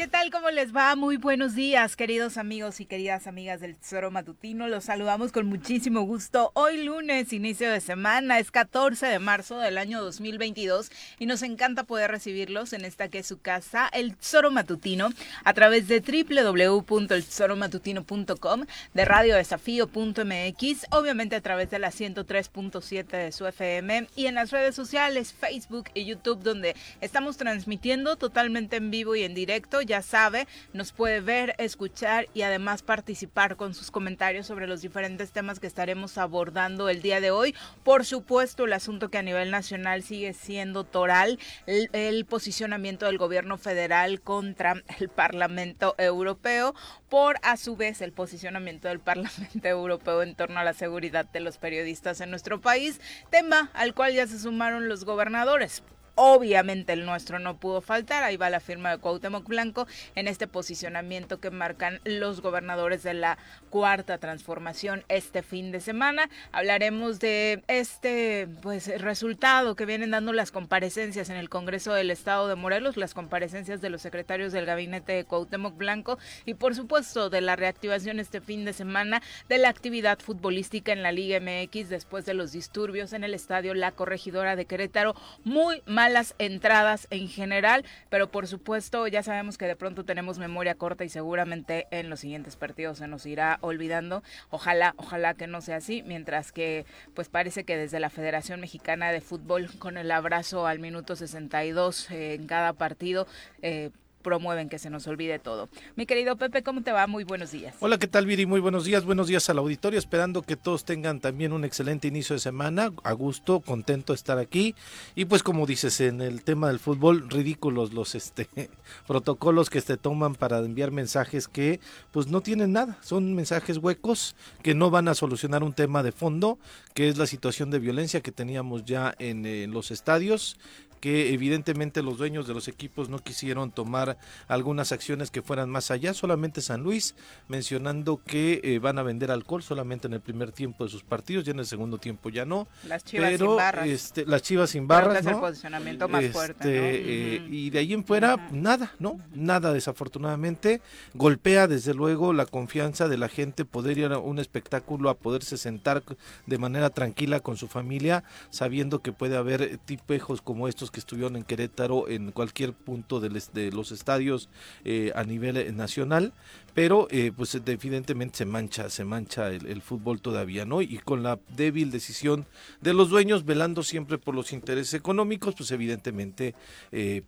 ¿Qué tal? ¿Cómo les va? Muy buenos días, queridos amigos y queridas amigas del Tesoro Matutino. Los saludamos con muchísimo gusto. Hoy lunes, inicio de semana, es 14 de marzo del año 2022 y nos encanta poder recibirlos en esta que es su casa, el Tesoro Matutino, a través de www.eltesoromatutino.com, de radiodesafío.mx, obviamente a través de la 103.7 de su FM y en las redes sociales, Facebook y YouTube, donde estamos transmitiendo totalmente en vivo y en directo ya sabe, nos puede ver, escuchar y además participar con sus comentarios sobre los diferentes temas que estaremos abordando el día de hoy. Por supuesto, el asunto que a nivel nacional sigue siendo toral, el, el posicionamiento del gobierno federal contra el Parlamento Europeo, por a su vez el posicionamiento del Parlamento Europeo en torno a la seguridad de los periodistas en nuestro país, tema al cual ya se sumaron los gobernadores. Obviamente el nuestro no pudo faltar, ahí va la firma de Cuauhtémoc Blanco en este posicionamiento que marcan los gobernadores de la cuarta transformación este fin de semana. Hablaremos de este pues resultado que vienen dando las comparecencias en el Congreso del Estado de Morelos, las comparecencias de los secretarios del gabinete de Cuauhtémoc Blanco y por supuesto de la reactivación este fin de semana de la actividad futbolística en la Liga MX después de los disturbios en el estadio La Corregidora de Querétaro, muy mal las entradas en general, pero por supuesto ya sabemos que de pronto tenemos memoria corta y seguramente en los siguientes partidos se nos irá olvidando. Ojalá, ojalá que no sea así, mientras que pues parece que desde la Federación Mexicana de Fútbol con el abrazo al minuto 62 eh, en cada partido eh, promueven que se nos olvide todo. Mi querido Pepe, ¿cómo te va? Muy buenos días. Hola, ¿qué tal, Viri? Muy buenos días. Buenos días al auditorio. Esperando que todos tengan también un excelente inicio de semana. A gusto, contento de estar aquí. Y pues, como dices, en el tema del fútbol, ridículos los este, protocolos que se toman para enviar mensajes que pues no tienen nada. Son mensajes huecos que no van a solucionar un tema de fondo, que es la situación de violencia que teníamos ya en, en los estadios que evidentemente los dueños de los equipos no quisieron tomar algunas acciones que fueran más allá, solamente San Luis mencionando que eh, van a vender alcohol solamente en el primer tiempo de sus partidos, ya en el segundo tiempo ya no. Las chivas pero, sin barras. Este, las chivas sin barras, es ¿no? el posicionamiento más Este, fuerte. ¿no? eh, y de ahí en fuera, nada, ¿no? Nada, desafortunadamente. Golpea desde luego la confianza de la gente, poder ir a un espectáculo, a poderse sentar de manera tranquila con su familia, sabiendo que puede haber tipejos como estos que estuvieron en Querétaro, en cualquier punto de los estadios eh, a nivel eh, nacional. Pero eh, pues evidentemente se mancha, se mancha el, fútbol todavía, ¿no? Y con la débil decisión de los dueños, velando siempre por los intereses económicos, pues evidentemente,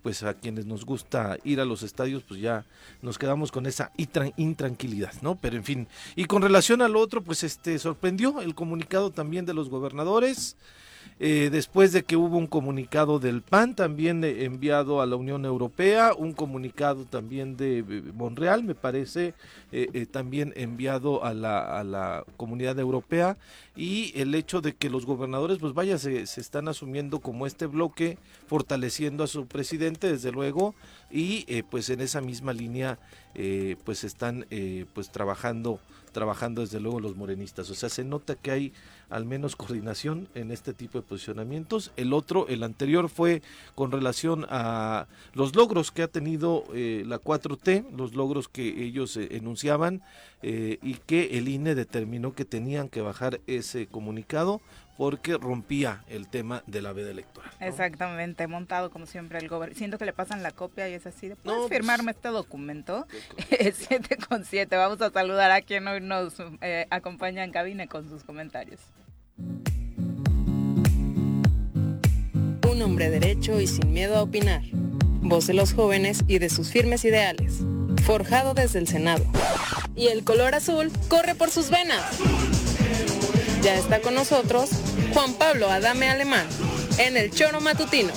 pues a quienes nos gusta ir a los estadios, pues ya nos quedamos con esa intran- intranquilidad, ¿no? Pero en fin, y con relación al otro, pues este sorprendió el comunicado también de los gobernadores. Eh, después de que hubo un comunicado del PAN también eh, enviado a la Unión Europea, un comunicado también de eh, Monreal, me parece, eh, también enviado a la, a la comunidad europea, y el hecho de que los gobernadores, pues vaya, se, se están asumiendo como este bloque, fortaleciendo a su presidente, desde luego, y pues en esa misma línea, pues están pues trabajando trabajando desde luego los morenistas. O sea, se nota que hay al menos coordinación en este tipo de posicionamientos. El otro, el anterior, fue con relación a los logros que ha tenido eh, la 4T, los logros que ellos eh, enunciaban eh, y que el INE determinó que tenían que bajar ese comunicado porque rompía el tema de la veda electoral. ¿no? Exactamente, montado como siempre el gobierno. Siento que le pasan la copia y es así de, ¿puedes No, pues- firmarme este documento? 7 con 7. Vamos a saludar a quien hoy nos eh, acompaña en cabina con sus comentarios. Un hombre derecho y sin miedo a opinar. Voz de los jóvenes y de sus firmes ideales. Forjado desde el Senado. Y el color azul corre por sus venas. Ya está con nosotros Juan Pablo Adame Alemán en el Choro Matutino.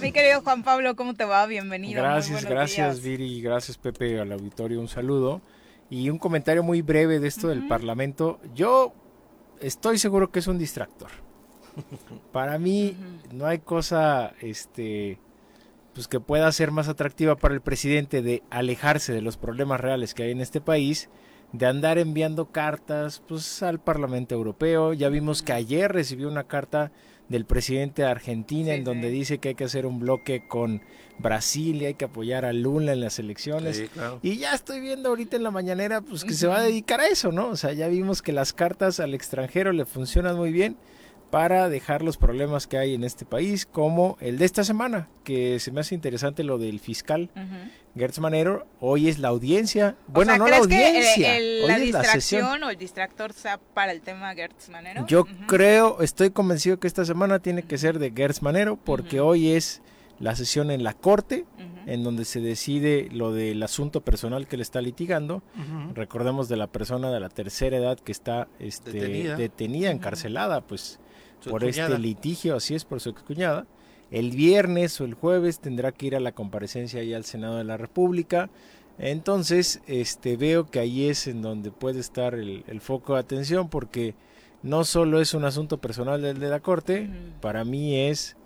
Mi querido Juan Pablo, ¿cómo te va? Bienvenido. Gracias, gracias días. Viri, gracias Pepe al auditorio, un saludo. Y un comentario muy breve de esto del Parlamento. Yo estoy seguro que es un distractor. Para mí no hay cosa este pues que pueda ser más atractiva para el presidente de alejarse de los problemas reales que hay en este país, de andar enviando cartas pues al Parlamento Europeo. Ya vimos que ayer recibió una carta del presidente de Argentina, Sí, en donde sí. dice que hay que hacer un bloque con Brasil y hay que apoyar a Lula en las elecciones. Sí, claro. Y ya estoy viendo ahorita en la mañanera pues que se va a dedicar a eso, ¿no? O sea, ya vimos que las cartas al extranjero le funcionan muy bien para dejar los problemas que hay en este país, como el de esta semana, que se me hace interesante lo del fiscal Ujú. Gertz Manero. Hoy es la audiencia. O Bueno, sea, no la ¿crees que, eh, audiencia. el- hoy la es la sesión. distracción o el distractor sea para el tema Gertz Manero? Yo creo, estoy convencido que esta semana tiene que ser de Gertz Manero, porque hoy es la sesión en la corte, en donde se decide lo del asunto personal que le está litigando. Recordemos de la persona de la tercera edad que está este, Detenida. encarcelada, pues Su por cuñada. este litigio, así es, por su excuñada. El viernes o el jueves tendrá que ir a la comparecencia ahí al Senado de la República. Entonces, este, veo que ahí es en donde puede estar el, el foco de atención, porque no solo es un asunto personal del de la Corte, para mí es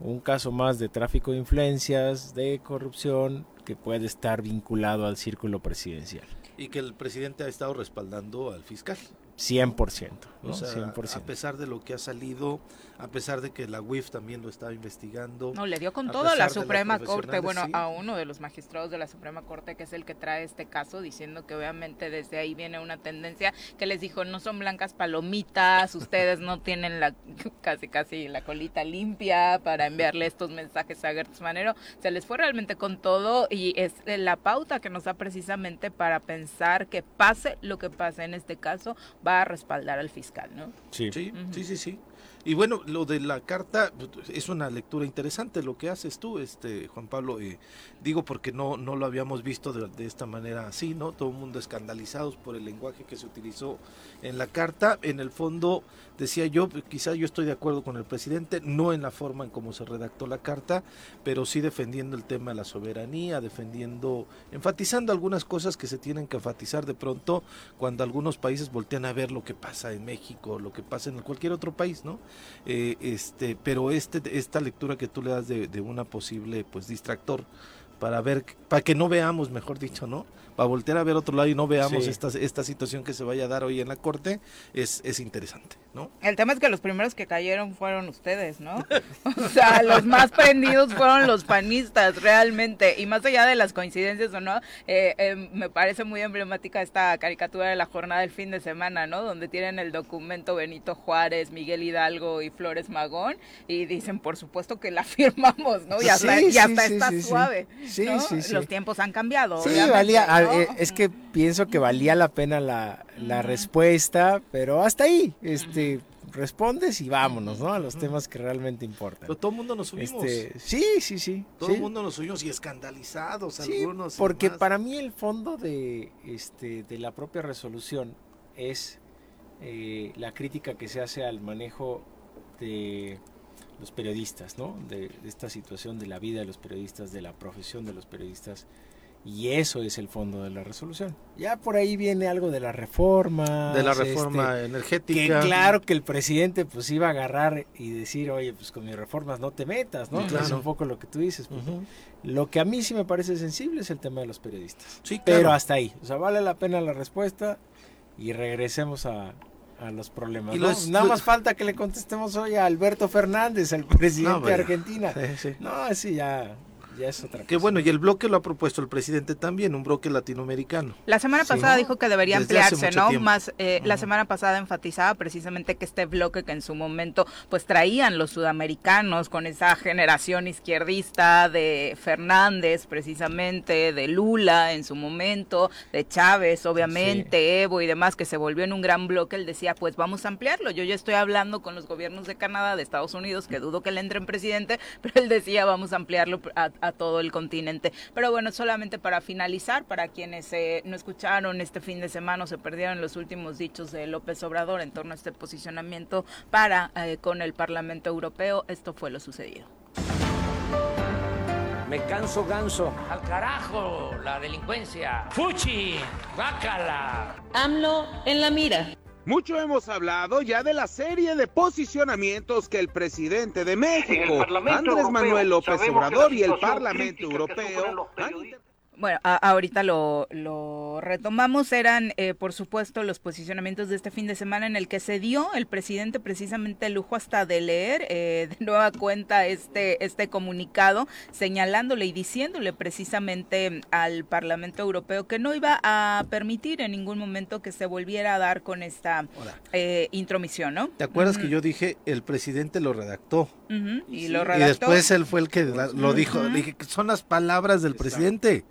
un caso más de tráfico de influencias, de corrupción, que puede estar vinculado al círculo presidencial. Y que el presidente ha estado respaldando al fiscal. 100%. ¿No? O sea, 100%. a pesar de lo que ha salido, a pesar de que la UIF también lo estaba investigando. No, le dio con todo a la Suprema Corte, bueno, sí. a uno de los magistrados de la Suprema Corte, que es el que trae este caso, diciendo que obviamente desde ahí viene una tendencia que les dijo, no son blancas palomitas, ustedes no tienen la casi casi la colita limpia para enviarle estos mensajes a Gertz Manero, se les fue realmente con todo y es la pauta que nos da precisamente para pensar que pase lo que pase en este caso, va a respaldar al fiscal, ¿no? Sí. Sí, sí, sí, sí. Y bueno, lo de la carta pues, es una lectura interesante lo que haces tú, este Juan Pablo. eh, digo porque no no lo habíamos visto de, esta manera así, ¿no? Todo el mundo escandalizados por el lenguaje que se utilizó en la carta. En el fondo, decía yo, quizá yo estoy de acuerdo con el presidente, no en la forma en cómo se redactó la carta, pero sí defendiendo el tema de la soberanía, defendiendo, enfatizando algunas cosas que se tienen que enfatizar de pronto cuando algunos países voltean a ver lo que pasa en México, lo que pasa en cualquier otro país, ¿no? Eh, este, pero este, esta lectura que tú le das de, de una posible, pues, distractor para ver, para que no veamos, mejor dicho, ¿no? Para voltear a ver otro lado y no veamos Sí. esta, esta situación que se vaya a dar hoy en la corte, es, es interesante, ¿no? El tema es que los primeros que cayeron fueron ustedes, ¿no? O sea, los más prendidos fueron los panistas, realmente. Y más allá de las coincidencias o no, eh, eh, me parece muy emblemática esta caricatura de la jornada del fin de semana, ¿no? Donde tienen el documento Benito Juárez, Miguel Hidalgo y Flores Magón y dicen, por supuesto que la firmamos, ¿no? Y hasta, Sí, y hasta sí, está suave. Sí, ¿no? sí, sí. Los tiempos han cambiado. Sí, obviamente, valía. Eh, es que pienso que valía la pena la, la respuesta, pero hasta ahí, este, respondes y vámonos, ¿no? A los temas que realmente importan. Pero todo el mundo nos subimos. Este, sí, sí, sí. todo sí. el mundo nos subimos y escandalizados Sí, algunos. porque para mí el fondo de, este, de la propia resolución es eh, la crítica que se hace al manejo de los periodistas, ¿no? De, de esta situación de la vida de los periodistas, de la profesión de los periodistas. Y eso es el fondo de la resolución. Ya por ahí viene algo de la reforma. de la reforma que energética. claro que el presidente pues iba a agarrar y decir, oye, pues con mis reformas no te metas, ¿no? Que Es claro. un poco lo que tú dices. pues. Ujú. Lo que a mí sí me parece sensible es el tema de los periodistas. Sí, Pero claro. hasta ahí. O sea, vale la pena la respuesta y regresemos a, a los problemas. Y ¿no? los- Nada los- más falta que le contestemos hoy a Alberto Fernández, el presidente No, de. Argentina. Sí, sí. No, sí, ya, ya es otra cosa. Que bueno, y el bloque lo ha propuesto el presidente también, un bloque latinoamericano. La semana Sí. pasada dijo que debería Desde ampliarse, ¿no? tiempo. Más, eh, la semana pasada enfatizaba precisamente que este bloque que en su momento pues traían los sudamericanos con esa generación izquierdista de Fernández precisamente, de Lula en su momento, de Chávez obviamente, Evo y demás, que se volvió en un gran bloque, él decía pues vamos a ampliarlo. Yo ya estoy hablando con los gobiernos de Canadá, de Estados Unidos, que dudo que le entren presidente, pero él decía vamos a ampliarlo a, a todo el continente. Pero bueno, solamente para finalizar, para quienes eh, no escucharon este fin de semana o se perdieron los últimos dichos de López Obrador en torno a este posicionamiento para eh, con el Parlamento Europeo, esto fue lo sucedido. Me canso ganso. Al carajo, la delincuencia. Fuchi, bácala. AMLO en la mira. Mucho hemos hablado ya de la serie de posicionamientos que el presidente de México, Andrés Manuel López Obrador y el Parlamento Europeo han Bueno, a- ahorita lo, lo retomamos. Eran, eh, por supuesto, los posicionamientos de este fin de semana en el que se dio el presidente precisamente el lujo hasta de leer eh, de nueva cuenta este, este comunicado, señalándole y diciéndole precisamente al Parlamento Europeo que no iba a permitir en ningún momento que se volviera a dar con esta eh, intromisión, ¿no? ¿te acuerdas que yo dije el presidente lo redactó? y Sí, lo Y redactó. después él fue el que la- lo dijo. Ujú. Dije que son las palabras del presidente.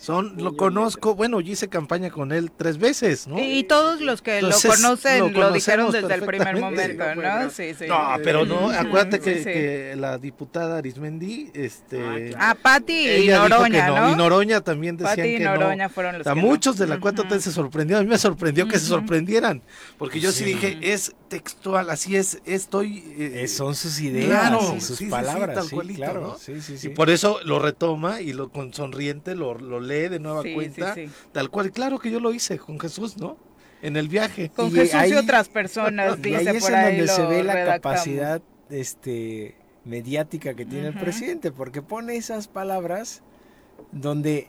Son, lo conozco, bueno, yo hice campaña con él tres veces, ¿no? Y todos los que Entonces, lo conocen lo lo, dijeron desde el primer momento, ¿no? Sí, sí. No, pero no, acuérdate que, sí, sí. que la diputada Arismendi, este... Ah, Pati y ella dijo Noroña, que ¿no? Y Noroña también decían Pati y que Noroña no. fueron los O sea, que no. muchos de la 4T se sorprendieron. A mí me sorprendió que se sorprendieran. Porque yo sí, Sí. dije, es textual, así es, estoy... eh, son sus ideas Claro, y sus sí, sí, sí, palabras, tal sí, cualito, claro. ¿no? Sí, sí, sí. Y por eso lo retoma y lo con sonriente lo, lo lee de nueva Sí, cuenta. sí. Tal cual, claro que yo lo hice con Jesús, ¿no? En el viaje. Con Y Jesús ahí- y otras personas, dice ahí es por en ahí donde se ve la redactamos. capacidad este, mediática que tiene el presidente, porque pone esas palabras donde,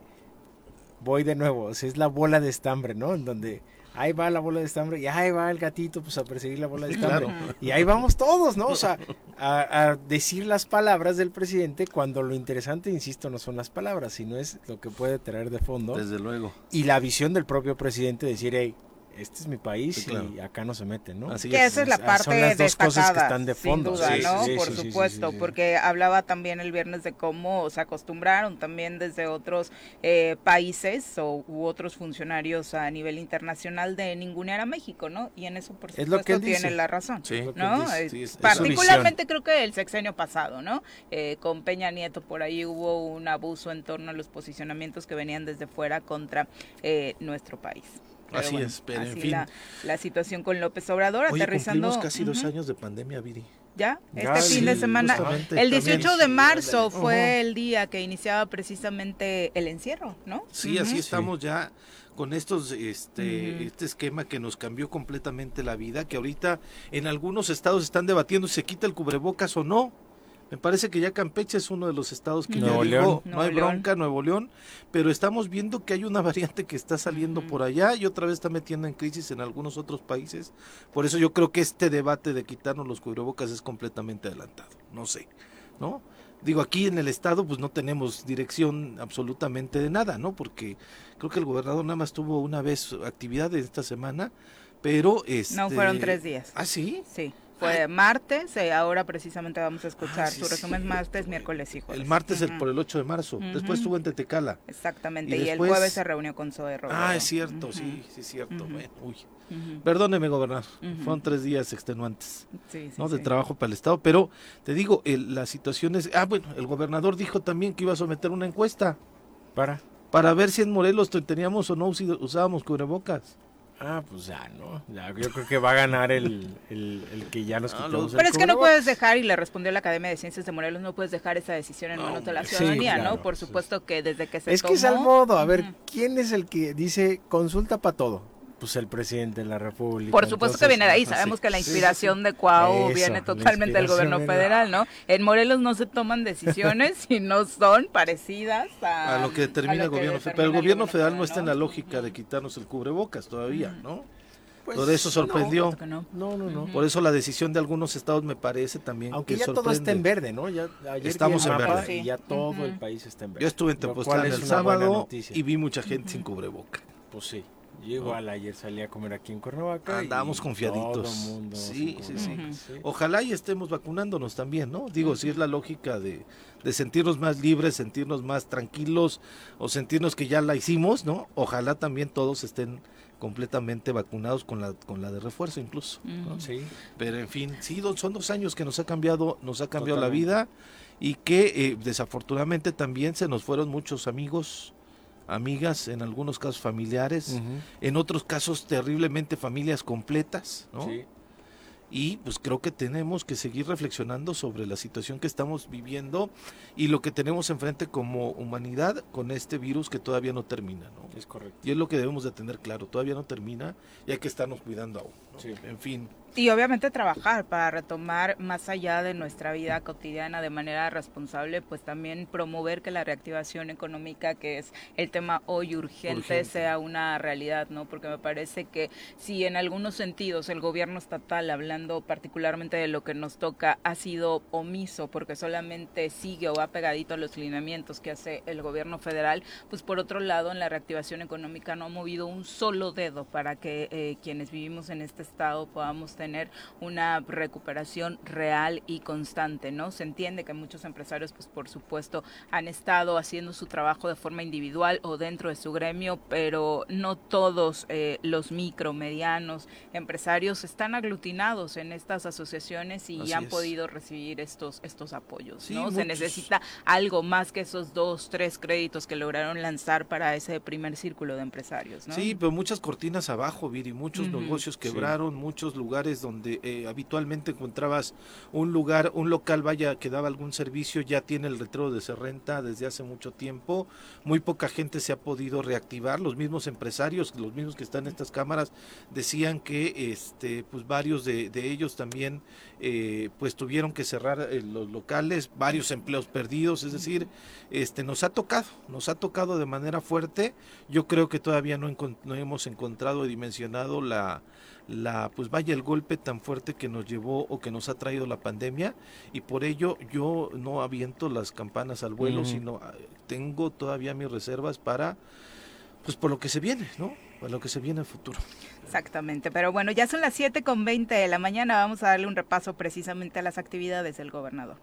voy de nuevo, o sea, es la bola de estambre, ¿no? En donde ahí va la bola de estambre y ahí va el gatito pues a perseguir la bola de estambre. Claro. Y ahí vamos todos, ¿no? O sea, a, a decir las palabras del presidente cuando lo interesante, insisto, no son las palabras, sino es lo que puede traer de fondo. Desde luego. Y la visión del propio presidente de decir, hey, este es mi país Sí, claro. y acá no se meten, ¿no? Así Que es. esa es la Son las dos cosas que están de fondo. sin duda, Sí, ¿no? sí, sí, Por supuesto, sí, sí. porque hablaba también el viernes de cómo se acostumbraron también desde otros eh, países o, u otros funcionarios a nivel internacional de ningunear a México, ¿no? Y en eso, por Es supuesto, lo que él tiene dice. la razón. ¿no? es- es particularmente creo que el sexenio pasado, ¿no? Eh, con Peña Nieto por ahí hubo un abuso en torno a los posicionamientos que venían desde fuera contra eh, nuestro país. Pero Así es, pero en fin. La, la situación con López Obrador Oye, aterrizando. cumplimos casi dos años de pandemia, Viri. Ya, Ya, este fin sí, de semana. El también. 18 de marzo fue el día que iniciaba precisamente el encierro, ¿no? Sí, así estamos ya con estos este este esquema que nos cambió completamente la vida, que ahorita en algunos estados están debatiendo si se quita el cubrebocas o no. Me parece que ya Campeche es uno de los estados que Nuevo ya León. no hay León. bronca, Nuevo León, pero estamos viendo que hay una variante que está saliendo por allá y otra vez está metiendo en crisis en algunos otros países. Por eso yo creo que este debate de quitarnos los cubrebocas es completamente adelantado. No sé, ¿no? Digo, aquí en el estado pues no tenemos dirección absolutamente de nada, ¿no? Porque creo que el gobernador nada más tuvo una vez actividad de esta semana, pero este... No, fueron tres días. ¿Ah, sí? Sí, fue martes, eh, ahora precisamente vamos a escuchar Ah, sí, su resumen sí. martes, miércoles y jueves. El martes el- Ujú. por el 8 de marzo, después estuvo en Tetecala. Exactamente, y y, después- el jueves se reunió con Zoe Robledo. Ah, es cierto, sí, sí es cierto. Bueno, uy. Perdóneme, gobernador, Ujú. fueron tres días extenuantes. Sí, sí, ¿no? de trabajo para el Estado, pero te digo, el- la situación es... Ah, bueno, el gobernador dijo también que iba a someter una encuesta Para. para ver si en Morelos te- teníamos o no usábamos cubrebocas. Ah, pues ya, ¿no? Ya, yo creo que va a ganar el, el, el que ya nos quitamos los- el Pero es que no puedes dejar, y le respondió la Academia de Ciencias de Morelos, no puedes dejar esa decisión en No, manos de la sí, ciudadanía, claro, ¿no? Por sí. supuesto que desde que se Es que es al modo, a ver. ¿quién es el que dice consulta para todo? Pues el presidente de la República. Por supuesto que entonces, viene de ahí. Sabemos sí. que la Sí, sí, inspiración de Cuau Eso, viene totalmente del inspiración gobierno federal, ¿no? En Morelos no se toman decisiones y no son parecidas a, a lo que determina a lo el que gobierno federal. Pero el gobierno federal no está en la lógica de quitarnos el cubrebocas todavía, ¿no? Pues, Por eso sorprendió. No, que no. No, no, no. Por eso la decisión de algunos estados me parece también Aunque que ya todo sorprende. está en verde, ¿no? Ya, ayer Estamos el en verde. Y ya todo Ujú. el país está en verde. Yo estuve en Tepoztlán el sábado y vi mucha gente sin cubreboca. Pues sí. Yo igual ayer salí a comer aquí en Cuernavaca. y Andábamos confiaditos. Todo mundo Sí, sí, sí. Ojalá y estemos vacunándonos también, ¿no? Digo, si es la lógica de, de sentirnos más libres, sentirnos más tranquilos o sentirnos que ya la hicimos, ¿no? Ojalá también todos estén completamente vacunados con la con la de refuerzo incluso. Sí. Pero en fin, sí, son dos años que nos ha cambiado, nos ha cambiado la vida y que eh, desafortunadamente también se nos fueron muchos amigos, amigas, en algunos casos familiares, en otros casos terriblemente familias completas, ¿no? Sí. Y pues creo que tenemos que seguir reflexionando sobre la situación que estamos viviendo y lo que tenemos enfrente como humanidad con este virus que todavía no termina, ¿no? Es correcto. Y es lo que debemos de tener claro, todavía no termina y hay que estarnos cuidando aún. En fin. Y obviamente trabajar para retomar más allá de nuestra vida cotidiana de manera responsable, pues también promover que la reactivación económica, que es el tema hoy urgente, Urgente. sea una realidad, ¿no? Porque me parece que si en algunos sentidos el gobierno estatal, hablando particularmente de lo que nos toca, ha sido omiso porque solamente sigue o va pegadito a los lineamientos que hace el gobierno federal, pues por otro lado en la reactivación económica no ha movido un solo dedo para que eh, quienes vivimos en este estado podamos tener una recuperación real y constante, ¿no? Se entiende que muchos empresarios, pues por supuesto, han estado haciendo su trabajo de forma individual o dentro de su gremio, pero no todos eh, los micro, medianos empresarios están aglutinados en estas asociaciones y Así han es. podido recibir estos, estos apoyos, Sí, ¿no? Se necesita algo más que esos dos, tres créditos que lograron lanzar para ese primer círculo de empresarios, ¿no? Sí, pero muchas cortinas abajo, Viri, muchos negocios quebraron, muchos lugares donde eh, habitualmente encontrabas un lugar, un local, vaya, que daba algún servicio, ya tiene el letrero de se renta desde hace mucho tiempo, muy poca gente se ha podido reactivar, los mismos empresarios, los mismos que están en estas cámaras, decían que este, pues varios de, ellos también eh, pues tuvieron que cerrar eh, los locales, varios empleos perdidos, es decir, este nos ha tocado, nos ha tocado de manera fuerte. Yo creo que todavía no, no hemos encontrado y dimensionado la, la, pues vaya el golpe tan fuerte que nos llevó o que nos ha traído la pandemia y por ello yo no aviento las campanas al vuelo, sino ah, tengo todavía mis reservas para, pues por lo que se viene, ¿no? Para lo que se viene en el futuro. Exactamente, pero bueno, ya son las 7 con 20 de la mañana, vamos a darle un repaso precisamente a las actividades del gobernador.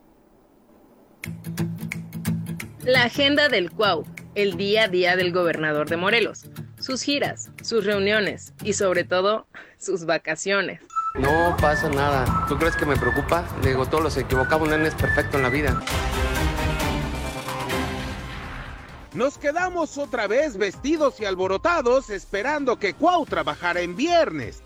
La agenda del Cuau, el día a día del gobernador de Morelos, sus giras, sus reuniones y sobre todo sus vacaciones. No pasa nada. ¿Tú crees que me preocupa? Le digo, todos los equivocamos, nadie es perfecto en la vida. Nos quedamos otra vez vestidos y alborotados esperando que Cuau trabajara en viernes.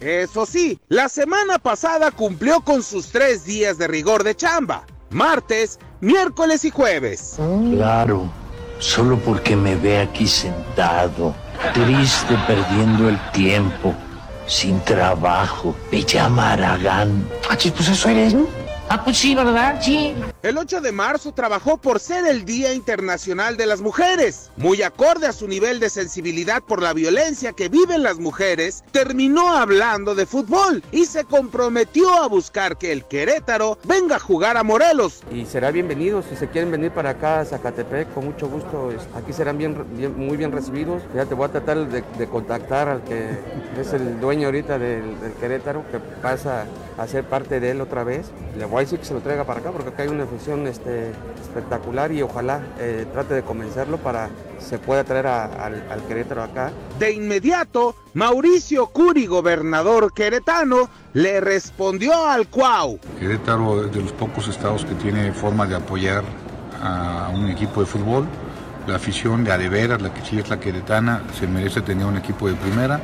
Eso sí, la semana pasada cumplió con sus tres días de rigor de chamba. Martes, miércoles y jueves. Claro, solo porque me ve aquí sentado, triste perdiendo el tiempo, sin trabajo, me llama Aragán. Ah, chis, pues eso eres, ¿no? Ah, pues sí, ¿verdad? Sí. El 8 de marzo trabajó por ser el Día Internacional de las Mujeres. Muy acorde a su nivel de sensibilidad por la violencia que viven las mujeres, terminó hablando de fútbol y se comprometió a buscar que el Querétaro venga a jugar a Morelos. Y será bienvenido. Si se quieren venir para acá a Zacatepec, con mucho gusto. Aquí serán bien, bien- muy bien recibidos. Ya te voy a tratar de, de contactar al que es el dueño ahorita del, del Querétaro, que pasa a ser parte de él otra vez. Le voy a decir que se lo traiga para acá, porque acá hay una afición este, espectacular y ojalá eh, trate de convencerlo para se pueda traer a- al, al Querétaro acá. De inmediato, Mauricio Curi, gobernador queretano, le respondió al Cuau. Querétaro es de los pocos estados que tiene forma de apoyar a un equipo de fútbol. La afición de Adeveras, la que sí es la queretana, se merece tener un equipo de primera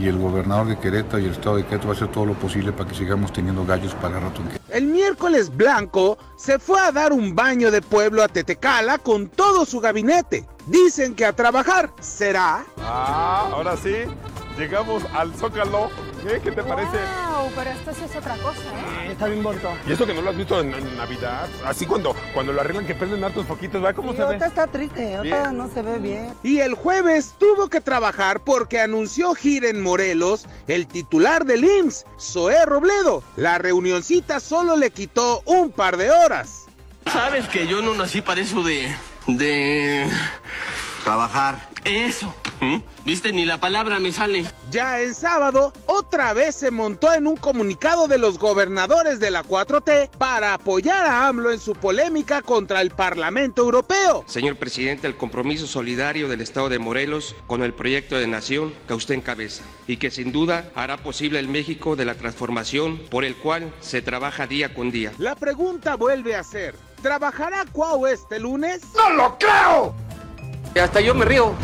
y el gobernador de Querétaro y el estado de Querétaro va a hacer todo lo posible para que sigamos teniendo gallos para rato. El miércoles blanco se fue a dar un baño de pueblo a Tetecala con todo su gabinete. Dicen que a trabajar será. Ah, ahora sí, llegamos al Zócalo. ¿Qué, ¿Qué te parece? Wow, pero esto sí es otra cosa, ¿eh? Está bien bonito. Y eso que no lo has visto en, en Navidad. Así cuando, cuando lo arreglan que prenden hartos poquitos, ¿verdad cómo se ve? está triste, otra no se ve bien. Y el jueves tuvo que trabajar porque anunció gira en Morelos el titular del IMSS, Zoé Robledo. La reunioncita solo le quitó un par de horas. Sabes que yo no nací para eso de. De. trabajar. Eso. ¿Mm? ¿Viste? Ni la palabra me sale. Ya en sábado, otra vez se montó en un comunicado de los gobernadores de la 4T para apoyar a AMLO en su polémica contra el Parlamento Europeo. Señor presidente, el compromiso solidario del Estado de Morelos con el proyecto de nación que usted encabeza y que sin duda hará posible el México de la transformación por el cual se trabaja día con día. La pregunta vuelve a ser, ¿trabajará Cuau este lunes? ¡No lo creo! Hasta yo me río.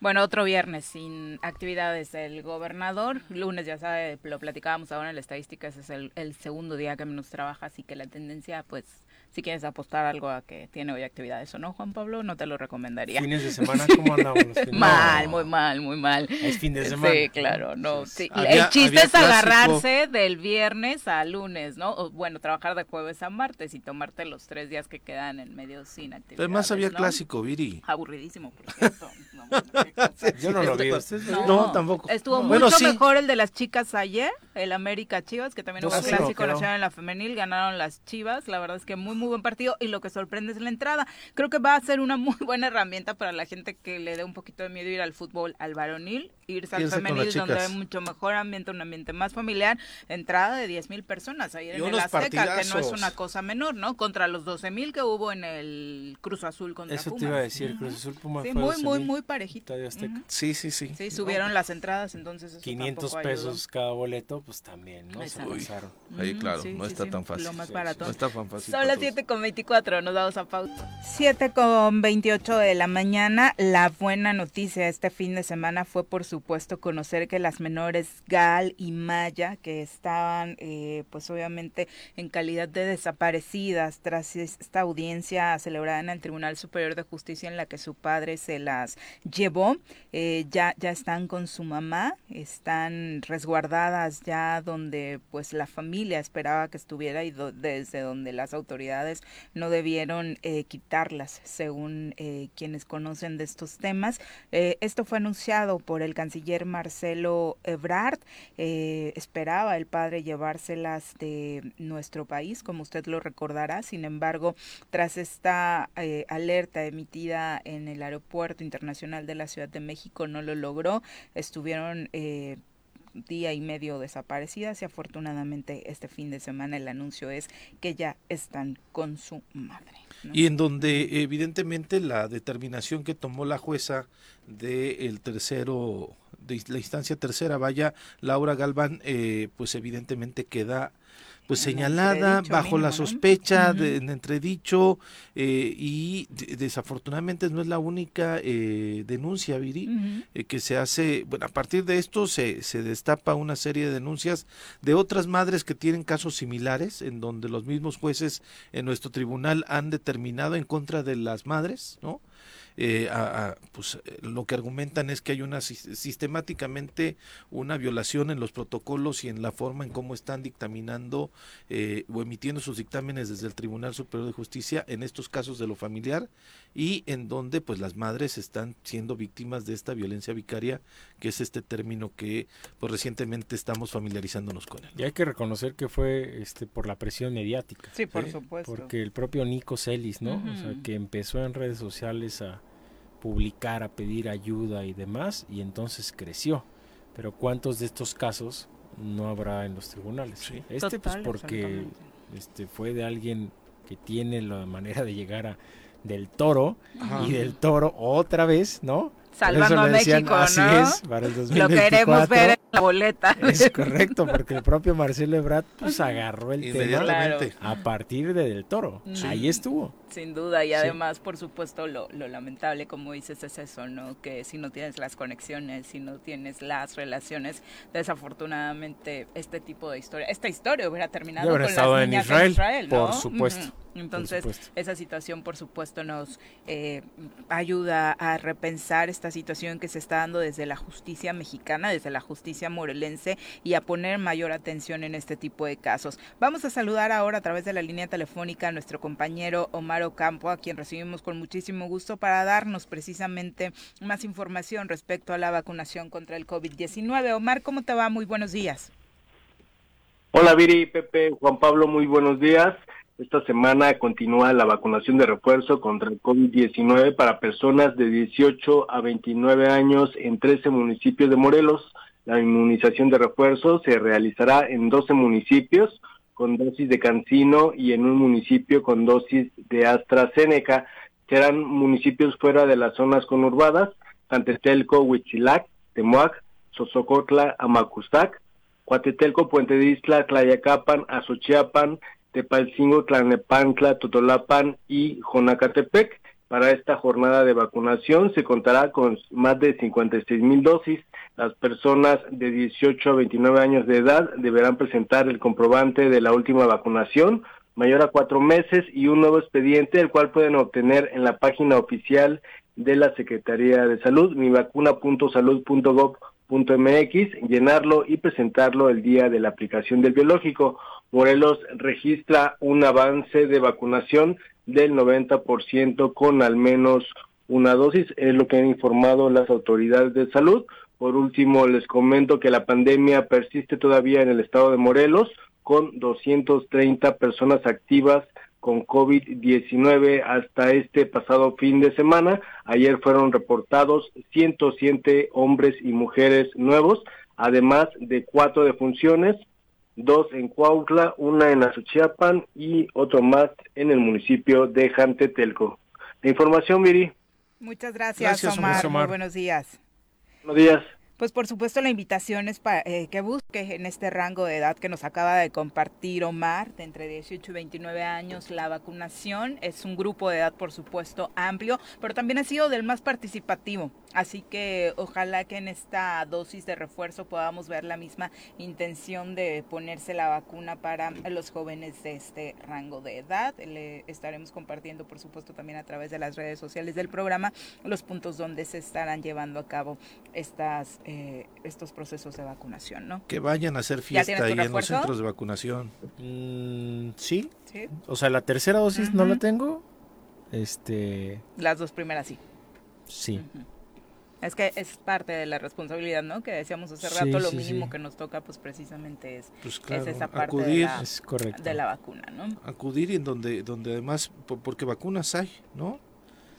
Bueno, otro viernes sin actividades del gobernador. Lunes, ya sabe, lo platicábamos ahora en la estadística, ese es el, el segundo día que menos trabaja, así que la tendencia, pues, si quieres apostar algo a que tiene hoy actividades o no, Juan Pablo, no te lo recomendaría. Fines de semana, ¿cómo andamos? Mal, No. muy mal, muy mal. Es fin de semana. Sí, claro, no. sí. Había- el chiste es agarrarse del viernes a lunes, ¿no? O, bueno, trabajar de jueves a martes y tomarte los tres días que quedan en medio sin actividades. Además había ¿no? clásico, Viri. Aburridísimo, por cierto. Yo no lo vi. ¿ustedes lo No, tampoco. Estuvo Bueno, mucho sí. mejor el de las chicas ayer, el América Chivas, que también hubo 2-0 clásico nacional en la femenil, ganaron las Chivas, la verdad es que muy muy buen partido y lo que sorprende es la entrada. Creo que va a ser una muy buena herramienta para la gente que le dé un poquito de miedo ir al fútbol al varonil, irse al femenil donde hay mucho mejor ambiente, un ambiente más familiar, entrada de 10 mil personas ayer Y en el Azteca, que no es partidazos. una cosa menor, ¿no? Contra los 12 mil que hubo en el Cruz Azul contra Eso te Pumas. iba a decir, Cruz Azul Puma Sí, fue muy, muy, 12,000. muy parejito. Estadio Azteca. Sí, sí, sí. Sí, subieron las entradas, entonces eso 500 tampoco ayudó. pesos cada boleto, pues también, ¿no? Se. Ahí, claro, sí, no sí, está sí, tan fácil. Lo más Sí, barato. No está tan fácil. Son para las todos. 7 con 24, nos vamos a pausa. 7 con 28 de la mañana. La buena noticia este fin de semana fue, por supuesto, conocer que las menores Gal y Maya, que estaban, eh, pues obviamente, en calidad de desaparecidas tras esta audiencia celebrada en el Tribunal Superior de Justicia en la que su padre se las llevó, eh, ya, están con su mamá, están resguardadas ya donde pues la familia esperaba que estuviera y desde donde las autoridades no debieron eh, quitarlas, según eh, quienes conocen de estos temas. Eh, esto fue anunciado por el canciller Marcelo Ebrard. Esperaba el padre llevárselas de nuestro país, como usted lo recordará. Sin embargo, tras esta alerta emitida en el Aeropuerto Internacional de la Ciudad de México, no lo logró. Estuvieron día y medio desaparecidas y afortunadamente este fin de semana el anuncio es que ya están con su madre. Y en donde evidentemente la determinación que tomó la jueza del tercero, de la instancia tercera, vaya, Laura Galván, eh, pues evidentemente queda pues señalada bajo la ¿no? sospecha, de, en entredicho, eh, y de- desafortunadamente no es la única eh, denuncia, Viri, eh, que se hace, bueno, a partir de esto se, se destapa una serie de denuncias de otras madres que tienen casos similares, en donde los mismos jueces en nuestro tribunal han determinado en contra de las madres, ¿no? Eh, a- a, pues eh, lo que argumentan es que hay una sis- sistemáticamente una violación en los protocolos y en la forma en cómo están dictaminando eh, o emitiendo sus dictámenes desde el Tribunal Superior de Justicia en estos casos de lo familiar y en donde pues las madres están siendo víctimas de esta violencia vicaria que es este término que pues recientemente estamos familiarizándonos con él. Y hay que reconocer que fue este por la presión mediática. Sí, por supuesto. Porque el propio Nico Celis, ¿no? O sea, que empezó en redes sociales a publicar, a pedir ayuda y demás, y entonces creció. Pero ¿cuántos de estos casos no habrá en los tribunales? Este pues porque este fue de alguien que tiene la manera de llegar a del toro Ajá. y del toro otra vez, ¿no? Salvando a decían, México, Así ¿no? es, para el Lo 2024. queremos ver en la boleta. Es correcto, porque el propio Marcelo Ebrard pues agarró el tema a partir de Del Toro. Sí. Ahí estuvo. Sin duda, y Sí. además, por supuesto, lo, lo lamentable, como dices, es eso, ¿no? Que si no tienes las conexiones, si no tienes las relaciones, desafortunadamente, este tipo de historia, esta historia hubiera terminado con estado las en niñas Israel, en Israel, ¿no? por supuesto, Entonces, esa situación, por supuesto, nos eh, ayuda a repensar esta situación que se está dando desde la justicia mexicana, desde la justicia morelense, y a poner mayor atención en este tipo de casos. Vamos a saludar ahora a través de la línea telefónica a nuestro compañero Omar Ocampo, a quien recibimos con muchísimo gusto para darnos precisamente más información respecto a la vacunación contra el COVID-19. Omar, ¿cómo te va? Muy buenos días. Hola Viri, Pepe, Juan Pablo, muy buenos días. Esta semana continúa la vacunación de refuerzo contra el COVID-19 para personas de 18 a 29 años en 13 municipios de Morelos. La inmunización de refuerzo se realizará en 12 municipios con dosis de Cancino y en un municipio con dosis de AstraZeneca. Serán municipios fuera de las zonas conurbadas, Tantetelco, Huitzilac, Temuac, Sosocotla, Amacustac, Cuatetelco, Puente de Isla, Tlayacapan, Azochiapan, Tepalcingo, Tlalnepantla, Totolapan y Jonacatepec. Para esta jornada de vacunación se contará con más de 56 mil dosis. Las personas de 18 a 29 años de edad deberán presentar el comprobante de la última vacunación mayor a cuatro meses y un nuevo expediente, el cual pueden obtener en la página oficial de la Secretaría de Salud, mivacuna.salud.gov.mx, llenarlo y presentarlo el día de la aplicación del biológico. Morelos registra un avance de vacunación del 90% con al menos una dosis, es lo que han informado las autoridades de salud. Por último, les comento que la pandemia persiste todavía en el estado de Morelos, con 230 personas activas con COVID-19 hasta este pasado fin de semana. Ayer fueron reportados 107 hombres y mujeres nuevos, además de cuatro defunciones, dos en Cuautla, una en Azuchiapan y otro más en el municipio de Jantetelco. La información, Miri. Muchas gracias, Gracias, Omar. Omar. Muy buenos días. Buenos días. Pues por supuesto la invitación es para que busque en este rango de edad que nos acaba de compartir Omar, de entre 18 y 29 años, la vacunación. Es un grupo de edad por supuesto amplio, pero también ha sido del más participativo. Así que ojalá que en esta dosis de refuerzo podamos ver la misma intención de ponerse la vacuna para los jóvenes de este rango de edad. Le estaremos compartiendo por supuesto también a través de las redes sociales del programa los puntos donde se estarán llevando a cabo estas eh, estos procesos de vacunación, ¿no? Que vayan a hacer ¿Ya fiesta ahí en los centros de vacunación. Mm, sí. Sí. O sea, la tercera dosis no la tengo. Este, Las dos primeras sí. sí. Es que es parte de la responsabilidad, ¿no? Que decíamos hace Sí, rato, lo sí, mínimo sí. que nos toca, pues precisamente es, Pues es esa parte de acudir. la, Es correcto. de la vacuna, ¿no? Acudir y en donde, donde además, po- porque vacunas hay, ¿no?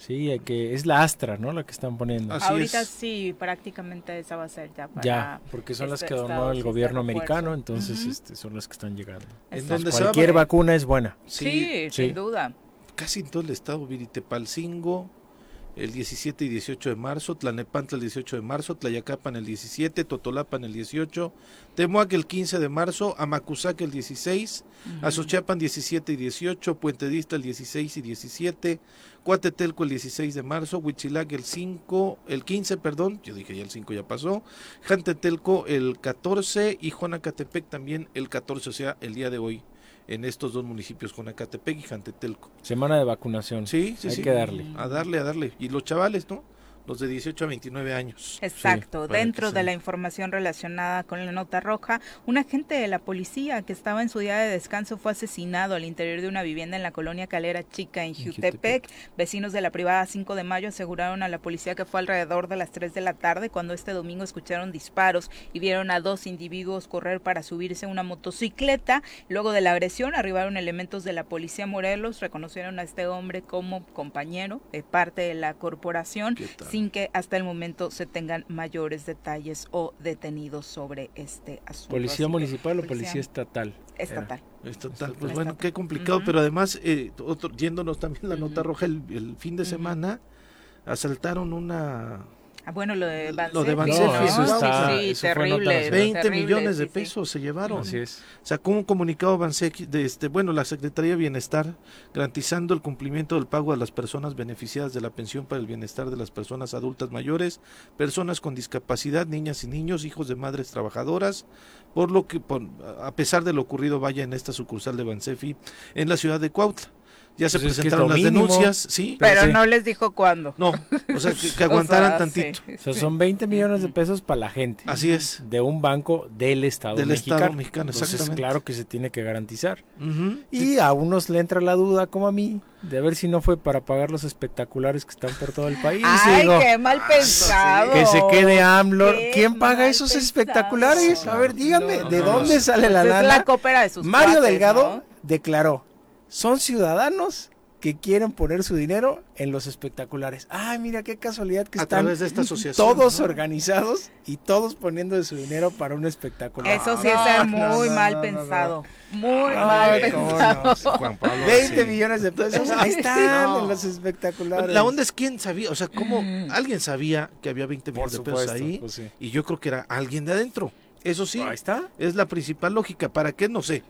Sí, hay que es la Astra, ¿no? La que están poniendo. Así Ahorita es. sí, prácticamente esa va a ser ya para... Ya, porque son las este- que donó el gobierno americano, entonces este, son las que están llegando. En Exacto. donde se va- Cualquier vacuna es buena. Sí, sin duda. Casi en todo el estado, Viritepalcingo, el 17 y 18 de marzo, Tlanepantla el 18 de marzo, Tlayacapan el 17, Totolapan el 18, Temuac el 15 de marzo, Amacuzac el 16, Ujú. Azochiapan 17 y 18, Puente Dista el 16 y 17, Cuatetelco el 16 de marzo, Huichilac el 5, el 15, perdón, yo dije ya el 5 ya pasó, Jantetelco el 14 y Jonacatepec también el 14, o sea, el día de hoy en estos dos municipios, Jonacatepec y Jantetelco. Semana de vacunación. Sí, sí, Hay sí. que darle. A darle, a darle. Y los chavales, ¿no? Los de 18 a 29 años. Exacto, dentro de la información relacionada con la nota roja, un agente de la policía que estaba en su día de descanso fue asesinado al interior de una vivienda en la colonia Calera Chica en Jutepec. Vecinos de la privada 5 de mayo aseguraron a la policía que fue alrededor de las 3 de la tarde cuando este domingo escucharon disparos y vieron a dos individuos correr para subirse a una motocicleta. Luego de la agresión arribaron elementos de la policía Morelos, reconocieron a este hombre como compañero de parte de la corporación sin que hasta el momento se tengan mayores detalles o detenidos sobre este asunto. ¿Policía Así municipal o policía estatal? Estatal. Estatal. Pues bueno, qué complicado, pero además, eh, otro, yéndonos también la nota roja, el, el fin de semana asaltaron una... Ah, bueno, lo de Bansefi, Lo de ¿no? Bansefi, Sí, Cuautla. sí, terrible. 20 terrible, millones de sí, sí. pesos se llevaron. Así es. Sacó un comunicado Bansefi de este, bueno, la Secretaría de Bienestar garantizando el cumplimiento del pago a las personas beneficiadas de la pensión para el bienestar de las personas adultas mayores, personas con discapacidad, niñas y niños, hijos de madres trabajadoras, por lo que por- a pesar de lo ocurrido vaya en esta sucursal de Bansefi en la ciudad de Cuautla. Ya se Pues es que es presentaron las mínimo. denuncias, sí. Pero sí. no les dijo cuándo. No, o sea, que, que aguantaran O sea, tantito. sí, O sea, son 20 millones de pesos para la gente. Así es. De un banco del Estado Del mexicano. Estado mexicano, Entonces, exactamente. claro que se tiene que garantizar. Y a unos le entra la duda, como a mí, de ver si no fue para pagar los espectaculares que están por todo el país. Ay, Digo, qué mal pensado. que se quede AMLO. Qué ¿Quién paga esos pensado. espectaculares? A ver, díganme, No, ¿de no, dónde no. sale la Pues es lana? la cópera de sus Mario cuates, Delgado ¿no? declaró, son ciudadanos que quieren poner su dinero en los espectaculares. Ay, mira qué casualidad que A están través de esta asociación, todos ¿no? organizados y todos poniendo de su dinero para un espectacular. Eso sí No, es no, muy mal pensado. Muy mal pensado. Juan Pablo, 20 millones de pesos, ahí están No. en los espectaculares. La onda es quién sabía, o sea, cómo alguien sabía que había 20 millones de pesos ahí pues sí. y yo creo que era alguien de adentro. Eso sí, Ahí está. es la principal lógica. ¿Para qué? No sé.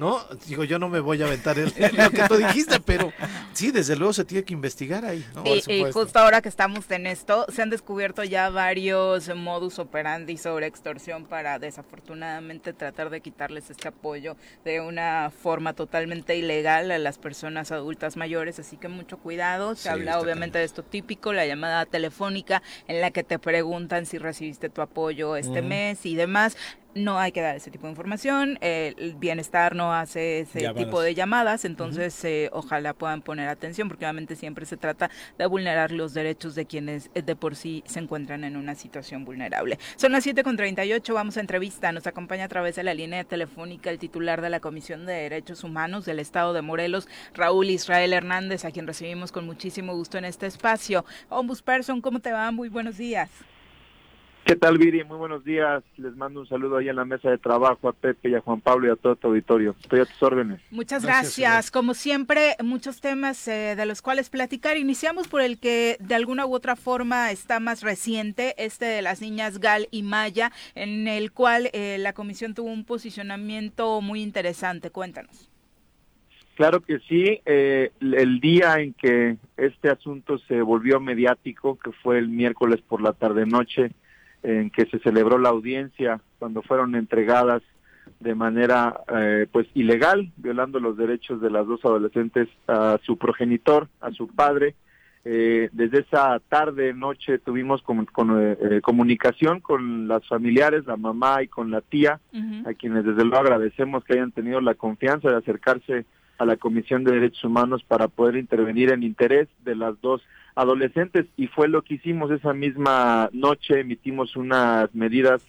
¿No? Digo, yo no me voy a aventar el- lo que tú dijiste, pero sí, desde luego se tiene que investigar ahí, ¿no? Y, y justo ahora que estamos en esto, se han descubierto ya varios modus operandi sobre extorsión para desafortunadamente tratar de quitarles este apoyo de una forma totalmente ilegal a las personas adultas mayores, así que mucho cuidado. Se Sí, habla obviamente de esto típico, la llamada telefónica en la que te preguntan si recibiste tu apoyo este mes y demás. No hay que dar ese tipo de información. el bienestar no hace ese Llamadas. tipo de llamadas, entonces eh, ojalá puedan poner atención porque obviamente siempre se trata de vulnerar los derechos de quienes eh, de por sí se encuentran en una situación vulnerable. Son las 7.38, vamos a entrevista. Nos acompaña a través de la línea telefónica el titular de la Comisión de Derechos Humanos del Estado de Morelos, Raúl Israel Hernández, a quien recibimos con muchísimo gusto en este espacio. Ombudsperson, ¿cómo te va? Muy buenos días. ¿Qué tal, Viri? Muy buenos días. Les mando un saludo ahí en la mesa de trabajo a Pepe y a Juan Pablo y a todo tu auditorio. Estoy a tus órdenes. Muchas gracias. Como siempre, muchos temas eh, de los cuales platicar. Iniciamos por el que de alguna u otra forma está más reciente, este de las niñas Gal y Maya, en el cual eh, la comisión tuvo un posicionamiento muy interesante. Cuéntanos. Claro que sí. eh, el día en que este asunto se volvió mediático, que fue el miércoles por la tarde-noche, en que se celebró la audiencia, cuando fueron entregadas de manera eh, pues ilegal, violando los derechos de las dos adolescentes a su progenitor, a su padre. Eh, desde esa tarde, noche, tuvimos con, eh, eh, comunicación con las familiares, la mamá y con la tía, a quienes desde luego agradecemos que hayan tenido la confianza de acercarse a la Comisión de Derechos Humanos para poder intervenir en interés de las dos adolescentes y fue lo que hicimos. Esa misma noche, emitimos unas medidas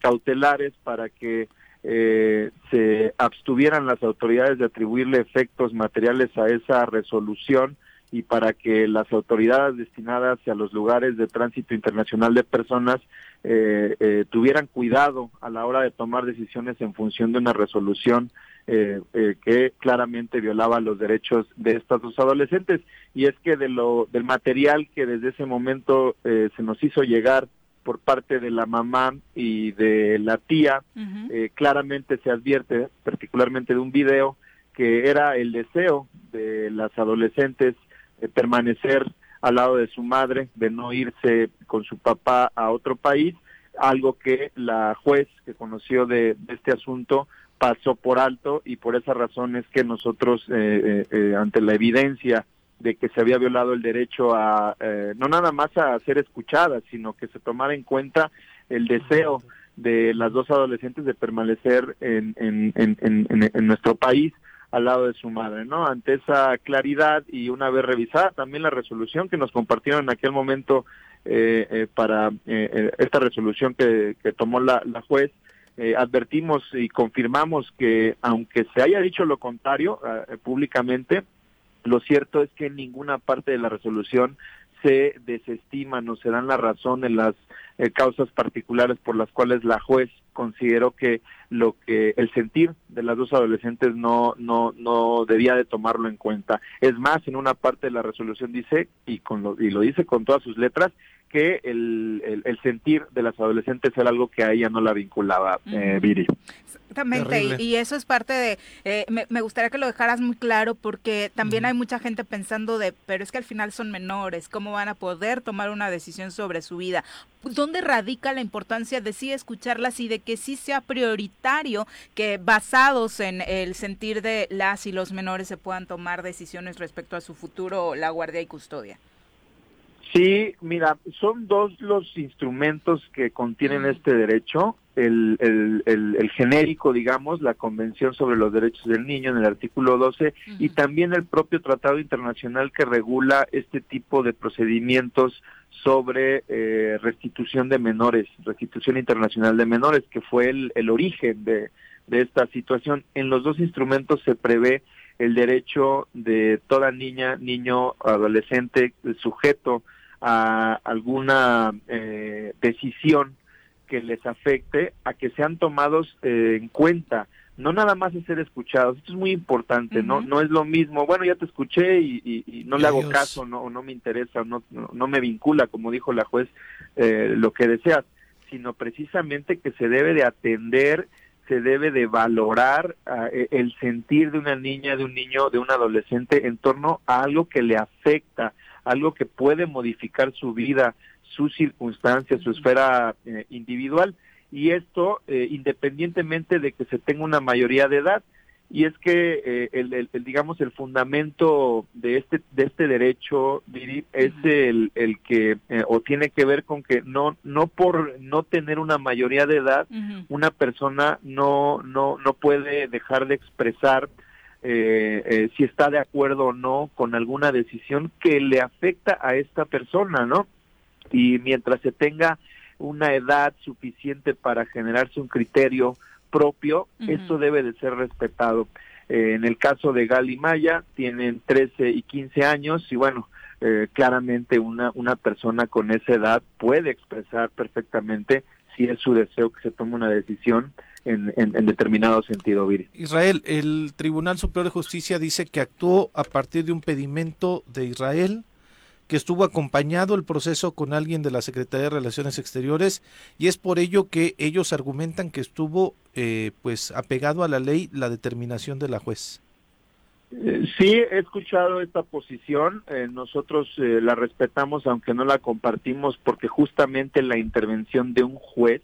cautelares para que eh, se abstuvieran las autoridades de atribuirle efectos materiales a esa resolución y para que las autoridades destinadas a los lugares de tránsito internacional de personas eh, eh, tuvieran cuidado a la hora de tomar decisiones en función de una resolución eh, eh, que claramente violaba los derechos de estas dos adolescentes. Y es que de lo del material que desde ese momento eh, se nos hizo llegar por parte de la mamá y de la tía eh, claramente se advierte particularmente de un video que era el deseo de las adolescentes de permanecer al lado de su madre, de no irse con su papá a otro país, algo que la juez que conoció de, de este asunto pasó por alto y por esa razón es que nosotros, eh, eh, eh, ante la evidencia de que se había violado el derecho a, eh, no nada más a ser escuchadas, sino que se tomara en cuenta el deseo de las dos adolescentes de permanecer en, en, en, en- nuestro país al lado de su madre, ¿no? Ante esa claridad y una vez revisada también la resolución que nos compartieron en aquel momento eh, eh, para eh, esta resolución que, que tomó la, la juez, eh, advertimos y confirmamos que aunque se haya dicho lo contrario eh, públicamente, lo cierto es que en ninguna parte de la resolución se desestiman o se dan la razón en las eh, causas particulares por las cuales la juez consideró que lo que el sentir de las dos adolescentes no no no debía de tomarlo en cuenta. Es más, en una parte de la resolución dice y con lo, y lo dice con todas sus letras que el, el, el sentir de las adolescentes era algo que a ella no la vinculaba, eh, Ujú. Viri. Exactamente, y, eso es parte de, eh, me, me gustaría que lo dejaras muy claro porque también hay mucha gente pensando de, pero es que al final son menores, ¿cómo van a poder tomar una decisión sobre su vida? ¿Dónde radica la importancia de sí escucharlas y de que sí sea prioritario que basados en el sentir de las y los menores se puedan tomar decisiones respecto a su futuro, la guardia y custodia? Sí, mira, son dos los instrumentos que contienen este derecho. El, el, el, el genérico, digamos, la Convención sobre los Derechos del Niño en el artículo 12 y también el propio Tratado Internacional que regula este tipo de procedimientos sobre eh, restitución de menores, restitución internacional de menores, que fue el, el origen de, de esta situación. En los dos instrumentos se prevé el derecho de toda niña, niño, adolescente, sujeto a alguna eh, decisión que les afecte, a que sean tomados eh, en cuenta, no nada más a ser escuchados. Esto es muy importante, no no es lo mismo. Bueno, ya te escuché y, y- y no le hago caso, no, o no me interesa, o no, no, no me vincula, como dijo la juez, eh, lo que deseas, sino precisamente que se debe de atender se debe de valorar ah, e- el sentir de una niña, de un niño, de un adolescente en torno a algo que le afecta, algo que puede modificar su vida, sus circunstancias, su esfera eh, individual. Y esto eh, independientemente de que se tenga una mayoría de edad. Y es que eh, el, el- el, digamos el fundamento de este de este derecho es el, el que eh, o tiene que ver con que no no por no tener una mayoría de edad una persona no no no puede dejar de expresar eh, eh, si está de acuerdo o no con alguna decisión que le afecta a esta persona, ¿no? Y mientras se tenga una edad suficiente para generarse un criterio propio, Ujú. esto debe de ser respetado. Eh, en el caso de Gali Maya, tienen 13 y 15 años y bueno, eh, claramente una, una persona con esa edad puede expresar perfectamente si es su deseo que se tome una decisión en, en- en determinado sentido, Viri. Israel, el Tribunal Superior de Justicia dice que actuó a partir de un pedimento de Israel, que estuvo acompañado el proceso con alguien de la Secretaría de Relaciones Exteriores y es por ello que ellos argumentan que estuvo eh, pues apegado a la ley la determinación de la juez. Eh, Sí, he escuchado esta posición. eh, nosotros eh, la respetamos, aunque no la compartimos, porque justamente la intervención de un juez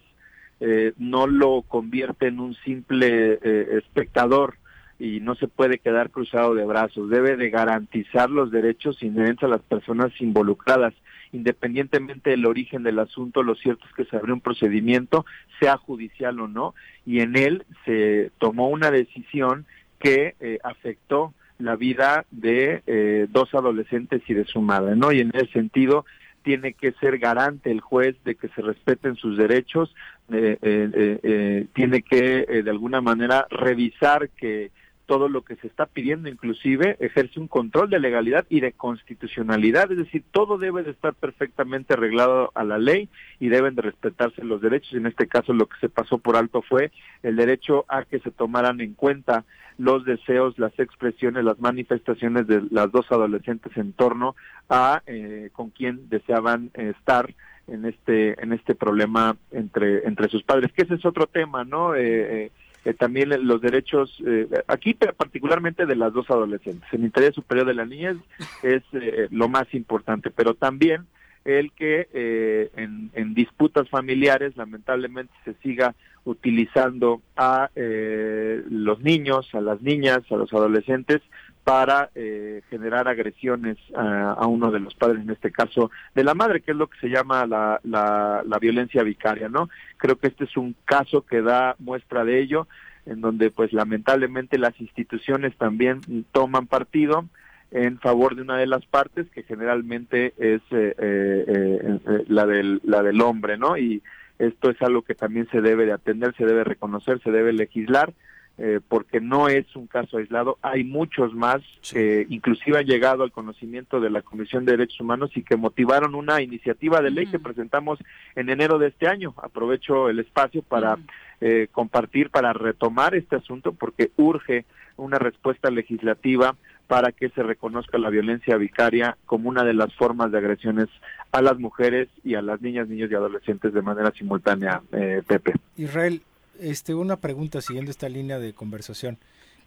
eh, no lo convierte en un simple eh, espectador y no se puede quedar cruzado de brazos. Debe de garantizar los derechos inherentes a las personas involucradas. Independientemente del origen del asunto, lo cierto es que se abrió un procedimiento, sea judicial o no, y en él se tomó una decisión que eh, afectó la vida de eh, dos adolescentes y de su madre, ¿no? Y en ese sentido tiene que ser garante el juez de que se respeten sus derechos, eh, eh, eh, eh, tiene que eh, de alguna manera revisar que todo lo que se está pidiendo inclusive ejerce un control de legalidad y de constitucionalidad, es decir, todo debe de estar perfectamente arreglado a la ley y deben de respetarse los derechos. En este caso lo que se pasó por alto fue el derecho a que se tomaran en cuenta los deseos, las expresiones, las manifestaciones de las dos adolescentes en torno a eh, con quién deseaban eh, estar en este en este problema entre entre sus padres que ese es otro tema no Eh, eh, también los derechos eh, aquí particularmente de las dos adolescentes. El interés superior de la niñez es eh, lo más importante pero también el que eh, en, en disputas familiares lamentablemente se siga utilizando a eh, los niños, a las niñas, a los adolescentes para eh, generar agresiones a, a uno de los padres, en este caso de la madre, que es lo que se llama la, la, la violencia vicaria, ¿no? Creo que este es un caso que da muestra de ello, en donde pues lamentablemente las instituciones también toman partido en favor de una de las partes que generalmente es eh, eh, eh, eh, la del la del hombre no y esto es algo que también se debe de atender se debe reconocer se debe legislar eh, porque no es un caso aislado. Hay muchos más que inclusive han llegado al conocimiento de la Comisión de Derechos Humanos y que motivaron una iniciativa de ley que presentamos en enero de este año. Aprovecho el espacio para eh, compartir para retomar este asunto porque urge una respuesta legislativa para que se reconozca la violencia vicaria como una de las formas de agresiones a las mujeres y a las niñas, niños y adolescentes de manera simultánea, eh, Pepe. Israel, este, una pregunta siguiendo esta línea de conversación.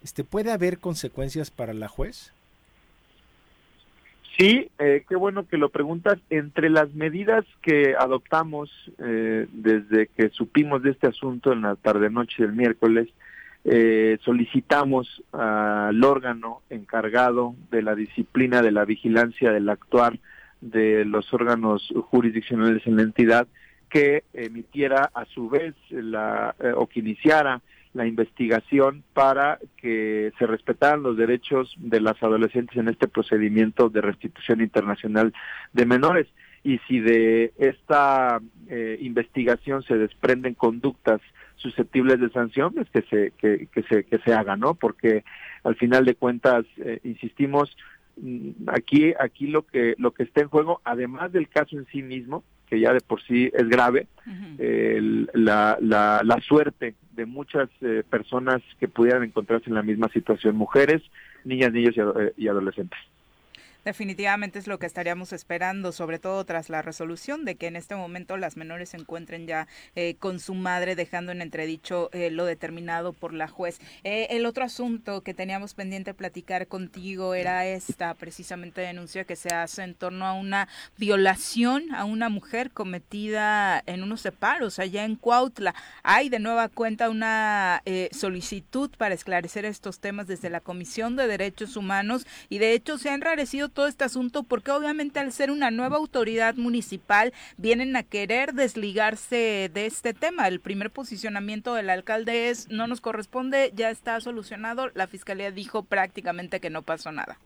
Este, ¿Puede haber consecuencias para la juez? Sí, eh, qué bueno que lo preguntas. Entre las medidas que adoptamos eh, desde que supimos de este asunto en la tarde-noche del miércoles, eh, solicitamos al órgano encargado de la disciplina de la vigilancia del actuar de los órganos jurisdiccionales en la entidad que emitiera a su vez la eh, o que iniciara la investigación para que se respetaran los derechos de las adolescentes en este procedimiento de restitución internacional de menores y si de esta eh, investigación se desprenden conductas susceptibles de sanción, pues que se que, que se que se haga, ¿no? Porque al final de cuentas eh, insistimos mm, aquí aquí lo que lo que está en juego, además del caso en sí mismo, que ya de por sí es grave, el- la, la, la suerte de muchas eh, personas que pudieran encontrarse en la misma situación, mujeres, niñas, niños y, eh, y adolescentes. Definitivamente es lo que estaríamos esperando, sobre todo tras la resolución de que en este momento las menores se encuentren ya eh, con su madre, dejando en entredicho eh, lo determinado por la juez. Eh, el otro asunto que teníamos pendiente platicar contigo era esta precisamente denuncia que se hace en torno a una violación a una mujer cometida en unos separos allá en Cuautla. Hay de nueva cuenta una solicitud para esclarecer estos temas desde la Comisión de Derechos Humanos y de hecho se ha enrarecido todo este asunto porque obviamente al ser una nueva autoridad municipal vienen a querer desligarse de este tema. El primer posicionamiento del alcalde es no nos corresponde, ya está solucionado. La fiscalía dijo prácticamente que no pasó nada.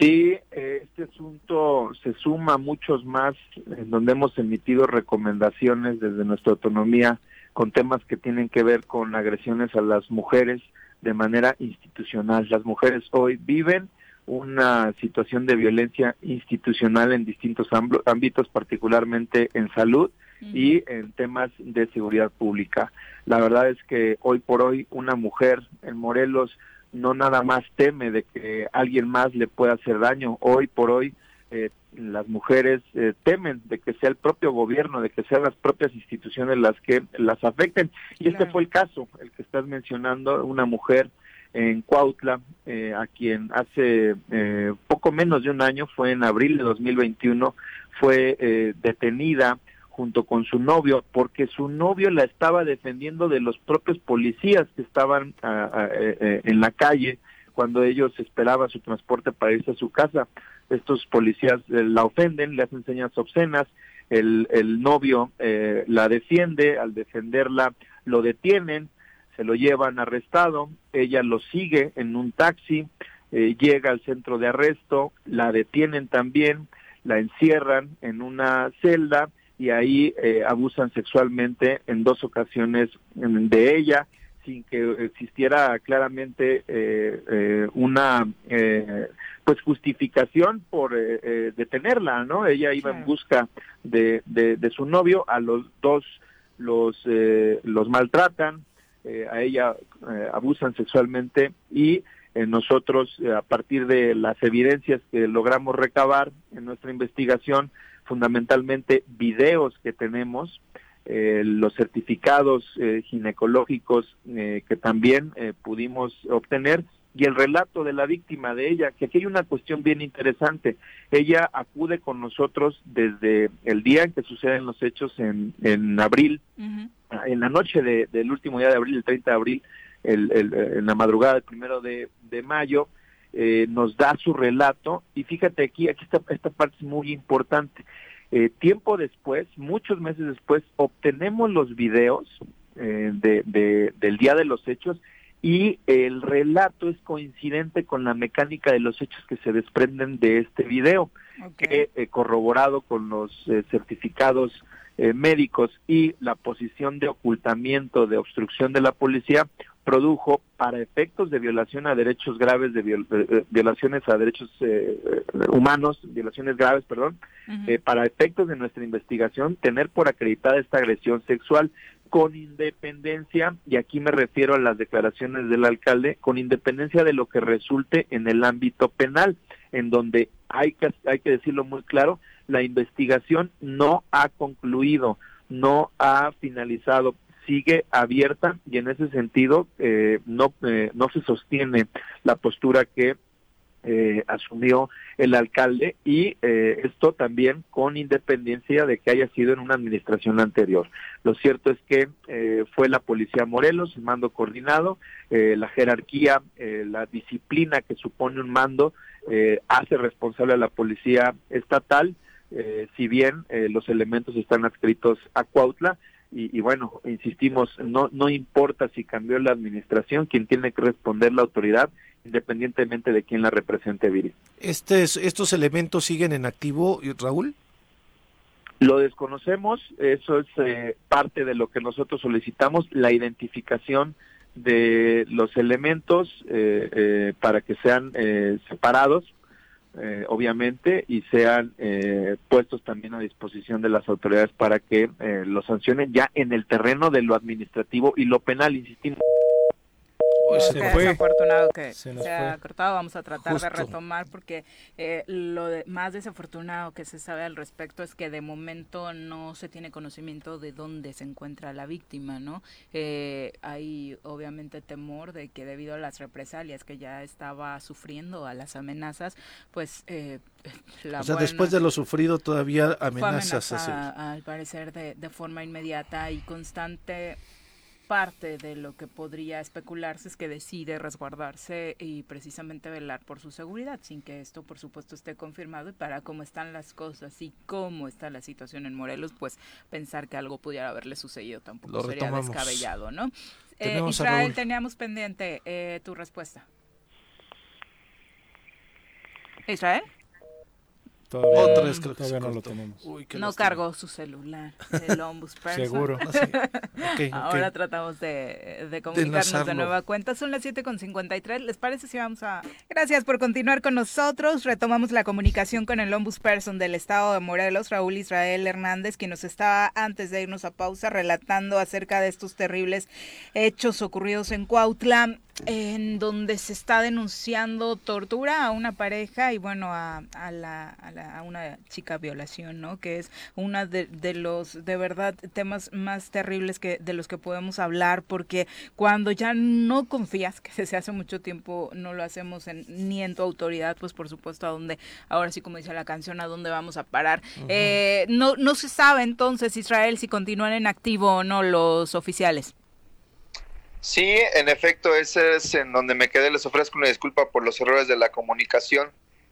Sí, eh, este asunto se suma a muchos más en donde hemos emitido recomendaciones desde nuestra autonomía con temas que tienen que ver con agresiones a las mujeres de manera institucional. Las mujeres hoy viven una situación de violencia institucional en distintos ámb- ámbitos, particularmente en salud y en temas de seguridad pública. La verdad es que hoy por hoy una mujer en Morelos no nada más teme de que alguien más le pueda hacer daño. Hoy por hoy eh, las mujeres eh, temen de que sea el propio gobierno, de que sean las propias instituciones las que las afecten. Y este fue el caso, el que estás mencionando, una mujer en Cuautla, eh, a quien hace eh, poco menos de un año, fue en abril de 2021, fue eh, detenida junto con su novio porque su novio la estaba defendiendo de los propios policías que estaban eh, eh, en la calle cuando ellos esperaban su transporte para irse a su casa. Estos policías eh, la ofenden, le hacen señas obscenas, el, el novio la defiende, al defenderla lo detienen, se lo llevan arrestado, ella lo sigue en un taxi, eh, llega al centro de arresto, la detienen también, la encierran en una celda y ahí eh, abusan sexualmente en dos ocasiones mm, de ella sin que existiera claramente eh, eh, una eh, pues justificación por detenerla no ella iba en busca de, de, de su novio a los dos los eh, los maltratan eh, a ella eh, abusan sexualmente y eh, nosotros eh, a partir de las evidencias que logramos recabar en nuestra investigación fundamentalmente videos que tenemos eh, los certificados eh, ginecológicos eh, que también pudimos obtener y el relato de la víctima de ella, que aquí hay una cuestión bien interesante. Ella acude con nosotros desde el día en que suceden los hechos en, en abril, en la noche de- del último día de abril, el 30 de abril, el, el- en la madrugada del primero de, de mayo, eh, nos da su relato y fíjate aquí, aquí está, esta parte es muy importante. Eh, tiempo después, muchos meses después, obtenemos los videos eh, de, de- del día de los hechos y el relato es coincidente con la mecánica de los hechos que se desprenden de este video, que eh, corroborado con los eh, certificados eh, médicos y la posición de ocultamiento, de obstrucción de la policía, produjo para efectos de violación a derechos graves, de viol- eh, eh, violaciones a derechos eh, eh, humanos, violaciones graves, perdón, eh, para efectos de nuestra investigación, tener por acreditada esta agresión sexual con independencia, y aquí me refiero a las declaraciones del alcalde, con independencia de lo que resulte en el ámbito penal, en donde hay que, hay que decirlo muy claro, la investigación no ha concluido, no ha finalizado, sigue abierta y en ese sentido eh, no, eh, no se sostiene la postura que eh, asumió el alcalde y eh, esto también con independencia de que haya sido en una administración anterior. Lo cierto es que eh, fue la Policía Morelos, el mando coordinado, eh, la jerarquía, eh, la disciplina que supone un mando hace responsable a la Policía Estatal, eh, si bien eh, los elementos están adscritos a Cuautla, y, y bueno, insistimos, no, no importa si cambió la administración, quien tiene que responder la autoridad, independientemente de quién la represente, Viri. Estes- ¿Estos elementos siguen en activo, Raúl? Lo desconocemos, eso es eh, parte de lo que nosotros solicitamos, la identificación de los elementos eh, eh, para que sean eh, separados, eh, obviamente, y sean eh, puestos también a disposición de las autoridades para que eh, los sancionen ya en el terreno de lo administrativo y lo penal, insistimos. Uy, se fue. desafortunado que Se se, ha fue. cortado. Vamos a tratar de retomar porque eh, lo de- más desafortunado que se sabe al respecto es que de momento no se tiene conocimiento de dónde se encuentra la víctima, ¿no? Eh, hay obviamente temor de que debido a las represalias que ya estaba sufriendo a las amenazas, pues eh, la O sea, buena- después de lo sufrido todavía fue amenazas. amenazada, al parecer de, de forma inmediata y constante parte de lo que podría especularse es que decide resguardarse y precisamente velar por su seguridad sin que esto por supuesto esté confirmado y para cómo están las cosas y cómo está la situación en Morelos pues pensar que algo pudiera haberle sucedido tampoco Lo sería retomamos. descabellado ¿no? Eh, Israel teníamos pendiente eh, tu respuesta Israel Todavía, Otra vez creo que todavía no lo tenemos. Uy, no cargó su celular el ombudsperson. Seguro. Ah, sí. Ahora tratamos de, de comunicarnos de, nueva cuenta. Son las 7.53. ¿Les parece si vamos a...? Gracias por continuar con nosotros. Retomamos la comunicación con el ombudsperson del estado de Morelos, Raúl Israel Hernández, quien nos estaba, antes de irnos a pausa, relatando acerca de estos terribles hechos ocurridos en Cuautla, en donde se está denunciando tortura a una pareja y, bueno, a, a la, a, la- a una chica violación, ¿no? Que es una de, de los, de verdad, temas más terribles que de los que podemos hablar, porque cuando ya no confías, que desde hace mucho tiempo no lo hacemos en- ni en tu autoridad, pues por supuesto a dónde, ahora sí como dice la canción, a dónde vamos a parar. Eh, no, no se sabe entonces, Israel, si continúan en activo o no los oficiales. Sí, en efecto, ese es en donde me quedé. Les ofrezco una disculpa por los errores de la comunicación,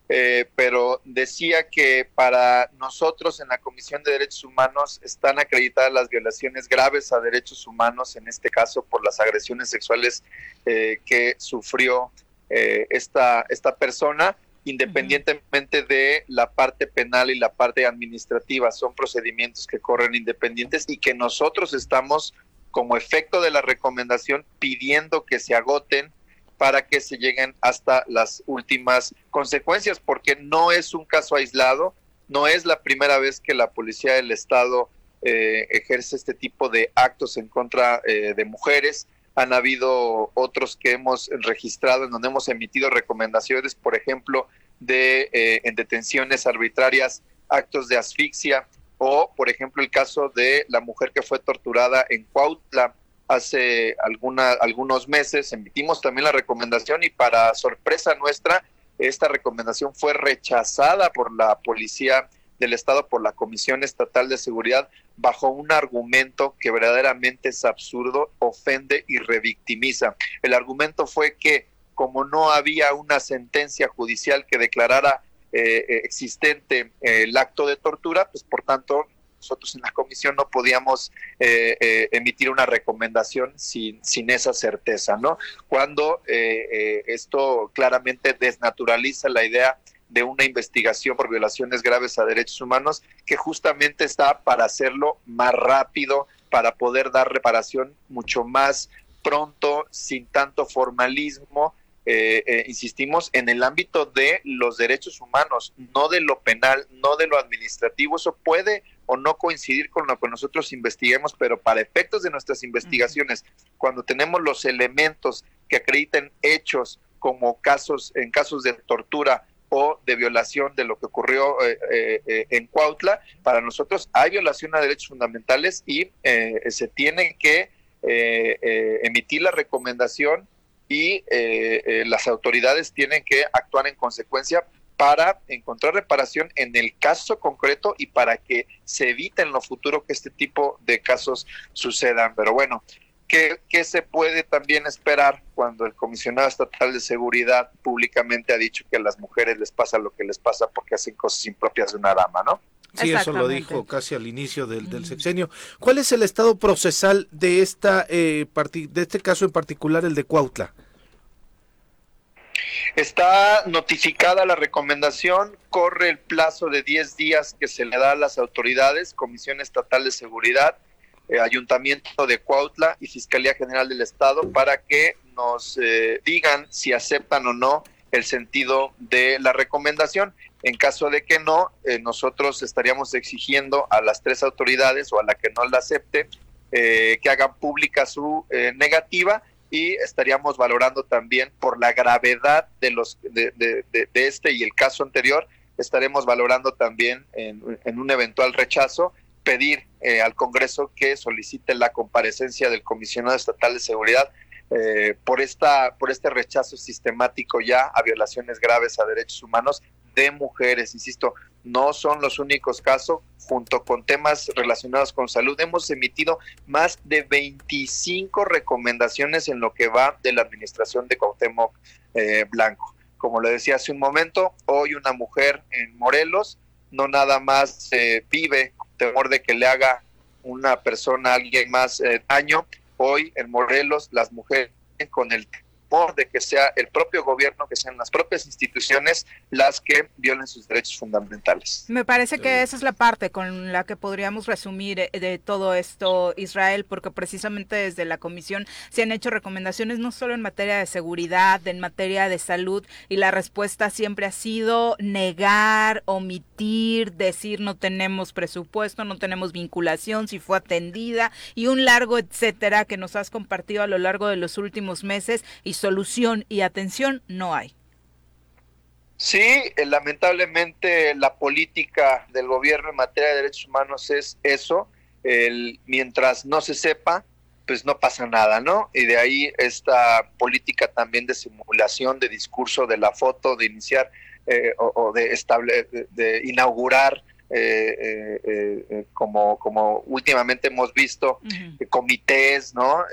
eh, pero decía que para nosotros en la Comisión de Derechos Humanos están acreditadas las violaciones graves a derechos humanos, en este caso por las agresiones sexuales eh, que sufrió eh, esta, esta persona independientemente de la parte penal y la parte administrativa. Son procedimientos que corren independientes y que nosotros estamos como efecto de la recomendación pidiendo que se agoten para que se lleguen hasta las últimas consecuencias, porque no es un caso aislado, no es la primera vez que la policía del Estado eh, ejerce este tipo de actos en contra eh, de mujeres. Han habido otros que hemos registrado en donde hemos emitido recomendaciones, por ejemplo, de eh, en detenciones arbitrarias, actos de asfixia, o por ejemplo el caso de la mujer que fue torturada en Cuautla hace alguna, algunos meses. Emitimos también la recomendación y para sorpresa nuestra, esta recomendación fue rechazada por la policía del Estado, por la Comisión Estatal de Seguridad, bajo un argumento que verdaderamente es absurdo, ofende y revictimiza. El argumento fue que como no había una sentencia judicial que declarara eh, eh, existente eh, el acto de tortura, pues por tanto nosotros en la comisión no podíamos eh, eh, emitir una recomendación sin, sin esa certeza, ¿no? Cuando eh, esto claramente desnaturaliza la idea de una investigación por violaciones graves a derechos humanos que justamente está para hacerlo más rápido, para poder dar reparación mucho más pronto, sin tanto formalismo, eh, eh, insistimos, en el ámbito de los derechos humanos, no de lo penal, no de lo administrativo. Eso puede o no coincidir con lo que nosotros investiguemos, pero para efectos de nuestras investigaciones, cuando tenemos los elementos que acrediten hechos como casos, en casos de tortura o de violación de lo que ocurrió eh, eh, eh, en Cuautla, para nosotros hay violación a derechos fundamentales y eh, se tiene que emitir la recomendación y eh, eh, las autoridades tienen que actuar en consecuencia para encontrar reparación en el caso concreto y para que se evite en lo futuro que este tipo de casos sucedan. Pero bueno, ¿qué, qué se puede también esperar cuando el comisionado estatal de seguridad públicamente ha dicho que a las mujeres les pasa lo que les pasa porque hacen cosas impropias de una dama, ¿no? Sí, eso lo dijo casi al inicio del, del sexenio. ¿Cuál es el estado procesal de esta eh, parti- de este caso en particular, el de Cuautla? Está notificada la recomendación, corre el plazo de 10 días que se le da a las autoridades, Comisión Estatal de Seguridad, eh, Ayuntamiento de Cuautla y Fiscalía General del Estado para que nos eh, digan si aceptan o no el sentido de la recomendación. En caso de que no, eh, nosotros estaríamos exigiendo a las tres autoridades o a la que no la acepte eh, que hagan pública su eh, negativa y estaríamos valorando también por la gravedad de los de, este y el caso anterior estaremos valorando también en, un eventual rechazo pedir al Congreso que solicite la comparecencia del comisionado estatal de seguridad por esta por este rechazo sistemático ya a violaciones graves a derechos humanos de mujeres. Insisto no son los únicos casos. Junto con temas relacionados con salud hemos emitido más de 25 recomendaciones en lo que va de la administración de Cuauhtémoc eh, Blanco. Como le decía hace un momento hoy una mujer en Morelos no nada más eh, vive temor de que le haga una persona, alguien más eh, daño. Hoy en Morelos las mujeres con el temor de que sea el propio gobierno, que sean las propias instituciones las que violen sus derechos fundamentales. Me parece que esa es la parte con la que podríamos resumir eh, de todo esto, Israel, porque precisamente desde la comisión se han hecho recomendaciones no solo en materia de seguridad, en materia de salud, y la respuesta siempre ha sido negar, omitir, decir no tenemos presupuesto, no tenemos vinculación, si fue atendida, y un largo etcétera que nos has compartido a lo largo de los últimos meses, y solución y atención no hay. Sí, eh, lamentablemente la política del gobierno en materia de derechos humanos es eso. El, mientras no se sepa, pues no pasa nada, ¿no? Y de ahí esta política también de simulación, de discurso, de la foto, de iniciar eh, o, o de, estable, de, de inaugurar, eh, eh, eh, como, como últimamente hemos visto, comités, ¿no?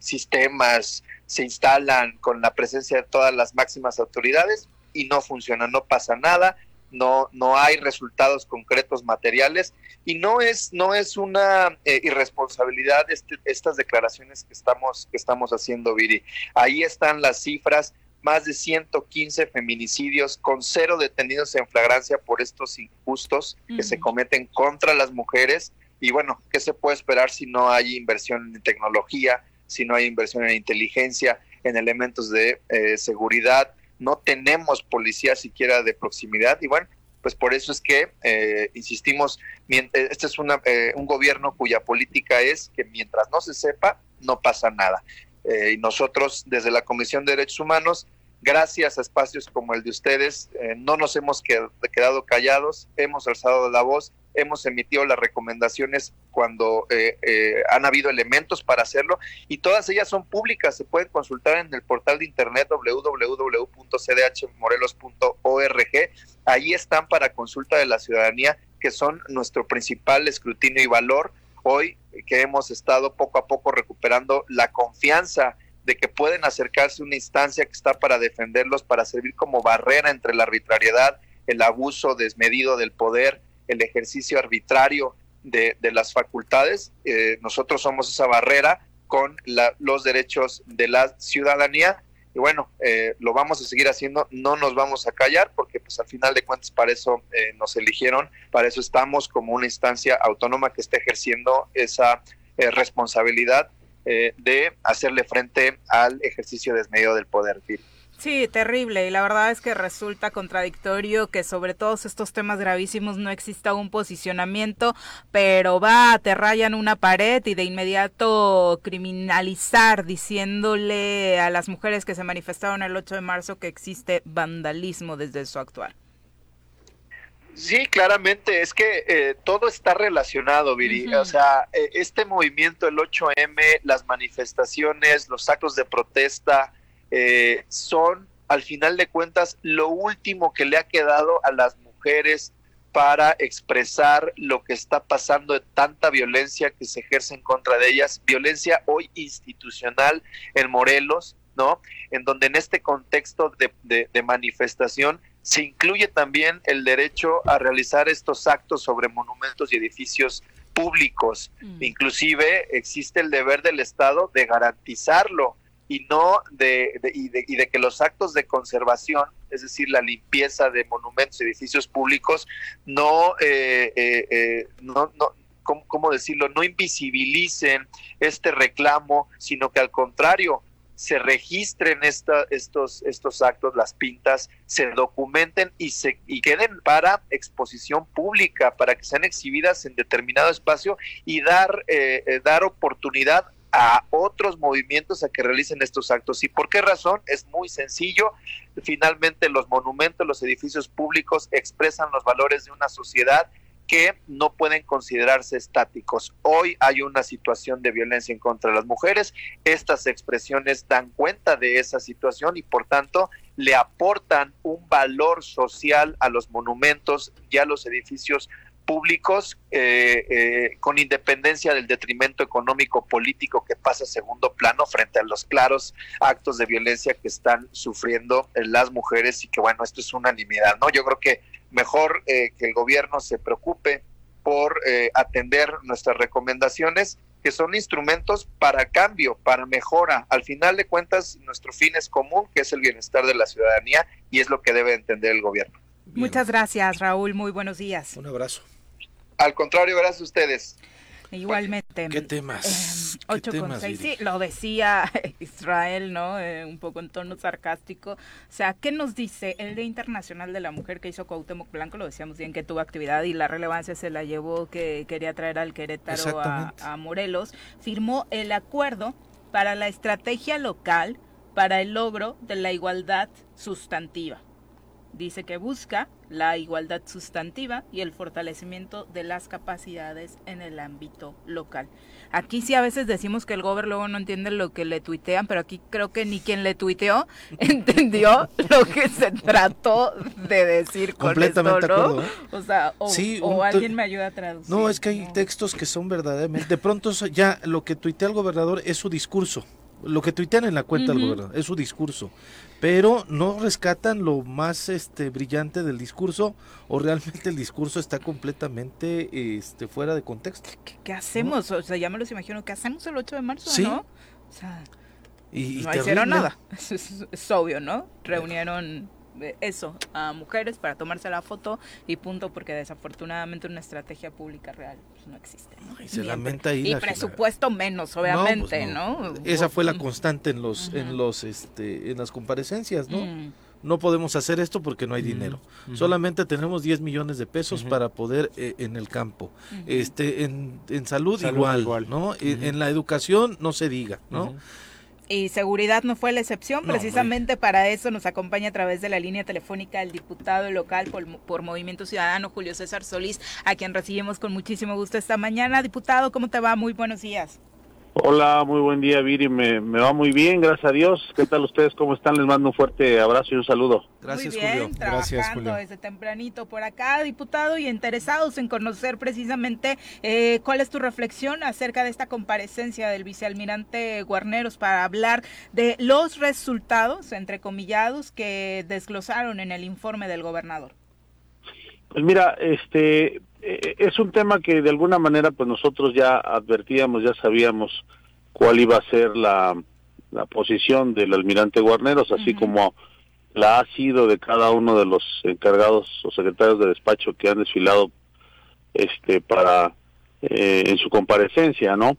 Sistemas se instalan con la presencia de todas las máximas autoridades y no funciona, no pasa nada, no, no hay resultados concretos materiales y no es, no es una irresponsabilidad este- estas declaraciones que estamos, que estamos haciendo, Viri. Ahí están las cifras, más de 115 feminicidios con cero detenidos en flagrancia por estos injustos que se cometen contra las mujeres. Y bueno, ¿qué se puede esperar si no hay inversión en tecnología, si no hay inversión en inteligencia, en elementos de eh, seguridad? No tenemos policía siquiera de proximidad y bueno, pues por eso es que eh, insistimos, eh, este es una, eh, un gobierno cuya política es que mientras no se sepa, no pasa nada. Eh, y nosotros desde la Comisión de Derechos Humanos, gracias a espacios como el de ustedes, eh, no nos hemos qued- quedado callados, hemos alzado la voz, hemos emitido las recomendaciones cuando eh, eh, han habido elementos para hacerlo y todas ellas son públicas, se pueden consultar en el portal de internet www.cdhmorelos.org, ahí están para consulta de la ciudadanía que son nuestro principal escrutinio y valor hoy que hemos estado poco a poco recuperando la confianza de que pueden acercarse a una instancia que está para defenderlos, para servir como barrera entre la arbitrariedad, el abuso desmedido del poder, el ejercicio arbitrario de, de las facultades. Eh, nosotros somos esa barrera con la- los derechos de la ciudadanía y bueno, eh, lo vamos a seguir haciendo, no nos vamos a callar porque pues al final de cuentas para eso eh, nos eligieron, para eso estamos como una instancia autónoma que está ejerciendo esa eh, responsabilidad eh, de hacerle frente al ejercicio desmedido del poder. Sí, terrible. Y la verdad es que resulta contradictorio que sobre todos estos temas gravísimos no exista un posicionamiento, pero va, te rayan una pared y de inmediato criminalizar diciéndole a las mujeres que se manifestaron el 8 de marzo que existe vandalismo desde su actual. Sí, claramente, es que eh, todo está relacionado, Viri. O sea, eh, este movimiento, el 8M, las manifestaciones, los actos de protesta, eh, son, al final de cuentas, lo último que le ha quedado a las mujeres para expresar lo que está pasando de tanta violencia que se ejerce en contra de ellas, violencia hoy institucional en Morelos, ¿no? En donde en este contexto de, de- de manifestación se incluye también el derecho a realizar estos actos sobre monumentos y edificios públicos. Inclusive existe el deber del Estado de garantizarlo y no de, y, de, y de que los actos de conservación, es decir, la limpieza de monumentos y edificios públicos, no, eh, eh, eh, no, no ¿cómo, cómo decirlo? No invisibilicen este reclamo, sino que al contrario, se registren esta, estos, estos actos, las pintas, se documenten y, se, y queden para exposición pública, para que sean exhibidas en determinado espacio y dar, eh, eh, dar oportunidad a otros movimientos a que realicen estos actos. ¿Y por qué razón? Es muy sencillo. Finalmente los monumentos, los edificios públicos expresan los valores de una sociedad que no pueden considerarse estáticos. Hoy hay una situación de violencia en contra de las mujeres. Estas expresiones dan cuenta de esa situación y por tanto le aportan un valor social a los monumentos y a los edificios públicos eh, eh, con independencia del detrimento económico político que pasa a segundo plano frente a los claros actos de violencia que están sufriendo eh, las mujeres y que bueno esto es unanimidad no yo creo que mejor eh, que el gobierno se preocupe por eh, atender nuestras recomendaciones que son instrumentos para cambio, para mejora. Al final de cuentas, nuestro fin es común, que es el bienestar de la ciudadanía, y es lo que debe entender el gobierno. Muchas gracias, Raúl. Muy buenos días. Un abrazo. Al contrario, gracias a ustedes. Igualmente. ¿Qué temas? ¿Qué 8 con temas, 6, Viri? sí, lo decía Israel, ¿no? Eh, un poco en tono sarcástico. O sea, ¿qué nos dice el Día Internacional de la Mujer que hizo Cuauhtémoc Blanco? Lo decíamos bien que tuvo actividad y la relevancia se la llevó que quería traer al Querétaro a Morelos. Firmó el acuerdo para la estrategia local para el logro de la igualdad sustantiva. Dice que busca la igualdad sustantiva y el fortalecimiento de las capacidades en el ámbito local. Aquí sí a veces decimos que el gobierno luego no entiende lo que le tuitean, pero aquí creo que ni quien le tuiteó entendió lo que se trató de decir con Completamente esto, ¿no? acuerdo, ¿eh? O sea, o, Sí, alguien me ayuda a traducir. No, es que hay textos que son verdaderamente. De pronto ya lo que tuitea el gobernador es su discurso. Lo que tuitean en la cuenta del gobernador es su discurso. Pero no rescatan lo más este brillante del discurso o realmente el discurso está completamente este fuera de contexto. ¿Qué hacemos? O sea, ya me los imagino. ¿Qué hacemos el 8 de marzo, Sí. no? O sea, Y, no hicieron nada. Es, es- es obvio, ¿no? Reunieron eso a mujeres para tomarse la foto y punto, porque desafortunadamente una estrategia pública real pues, no existe. ¿no? Y se Ni lamenta ahí Y la- presupuesto menos, No, obviamente, pues ¿no? Esa fue la constante en los en los este en las comparecencias, ¿no? Mm. No podemos hacer esto porque no hay dinero. Solamente tenemos 10 millones de pesos para poder eh, en el campo. Este en, en salud, Salud igual, igual. ¿no? En- En la educación no se diga, ¿no? Y seguridad no fue la excepción. No, Precisamente para eso nos acompaña a través de la línea telefónica el diputado local por, por Movimiento Ciudadano, Julio César Solís, a quien recibimos con muchísimo gusto esta mañana. Diputado, ¿cómo te va? Muy buenos días. Hola, muy buen día, Viri. Me, me va muy bien, gracias a Dios. ¿Qué tal ustedes? ¿Cómo están? Les mando un fuerte abrazo y un saludo. Gracias, Muy bien, Julio. trabajando desde tempranito por acá, diputado, y interesados en conocer precisamente eh, cuál es tu reflexión acerca de esta comparecencia del vicealmirante Guarneros para hablar de los resultados, entrecomillados, que desglosaron en el informe del gobernador. Pues mira, este eh, es un tema que de alguna manera pues nosotros ya advertíamos, ya sabíamos cuál iba a ser la, la posición del almirante Guarneros, así como la ha sido de cada uno de los encargados o secretarios de despacho que han desfilado este para eh, en su comparecencia, ¿no?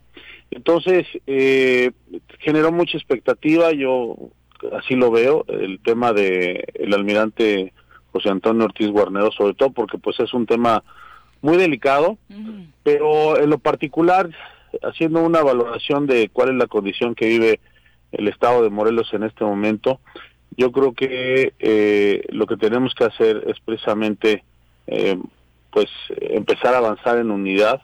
Entonces eh, generó mucha expectativa, yo así lo veo, el tema de el almirante José Antonio Ortiz Guarneros, sobre todo porque pues es un tema muy delicado, pero en lo particular, haciendo una valoración de cuál es la condición que vive el estado de Morelos en este momento, yo creo que eh, lo que tenemos que hacer es precisamente eh, pues empezar a avanzar en unidad.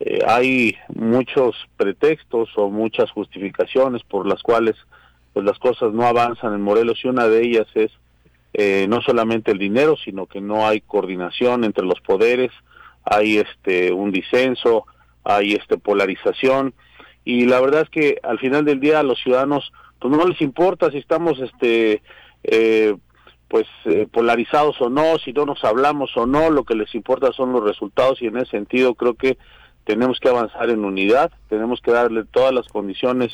Eh, hay muchos pretextos o muchas justificaciones por las cuales pues las cosas no avanzan en Morelos y una de ellas es eh, no solamente el dinero, sino que no hay coordinación entre los poderes, hay este un disenso, hay este polarización y la verdad es que al final del día a los ciudadanos pues no les importa si estamos este eh, pues eh, polarizados o no, si no nos hablamos o no, lo que les importa son los resultados y en ese sentido creo que tenemos que avanzar en unidad, tenemos que darle todas las condiciones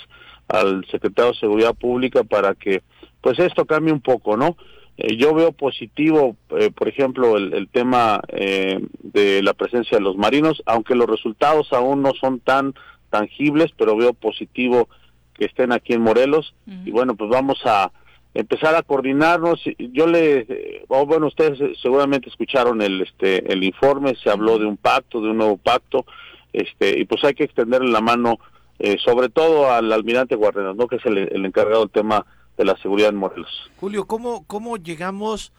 al secretario de Seguridad Pública para que pues esto cambie un poco, ¿no? Eh, yo veo positivo, eh, por ejemplo, el, el tema eh, de la presencia de los marinos, aunque los resultados aún no son tan tangibles, pero veo positivo que estén aquí en Morelos y bueno, pues vamos a empezar a coordinarnos. Yo le, eh, oh, bueno, ustedes seguramente escucharon el, este, el informe, se habló de un pacto, de un nuevo pacto, este, y pues hay que extenderle la mano eh, sobre todo al almirante Guarneros, ¿no? que es el, el encargado del tema de la seguridad en Morelos. Julio, ¿cómo, cómo llegamos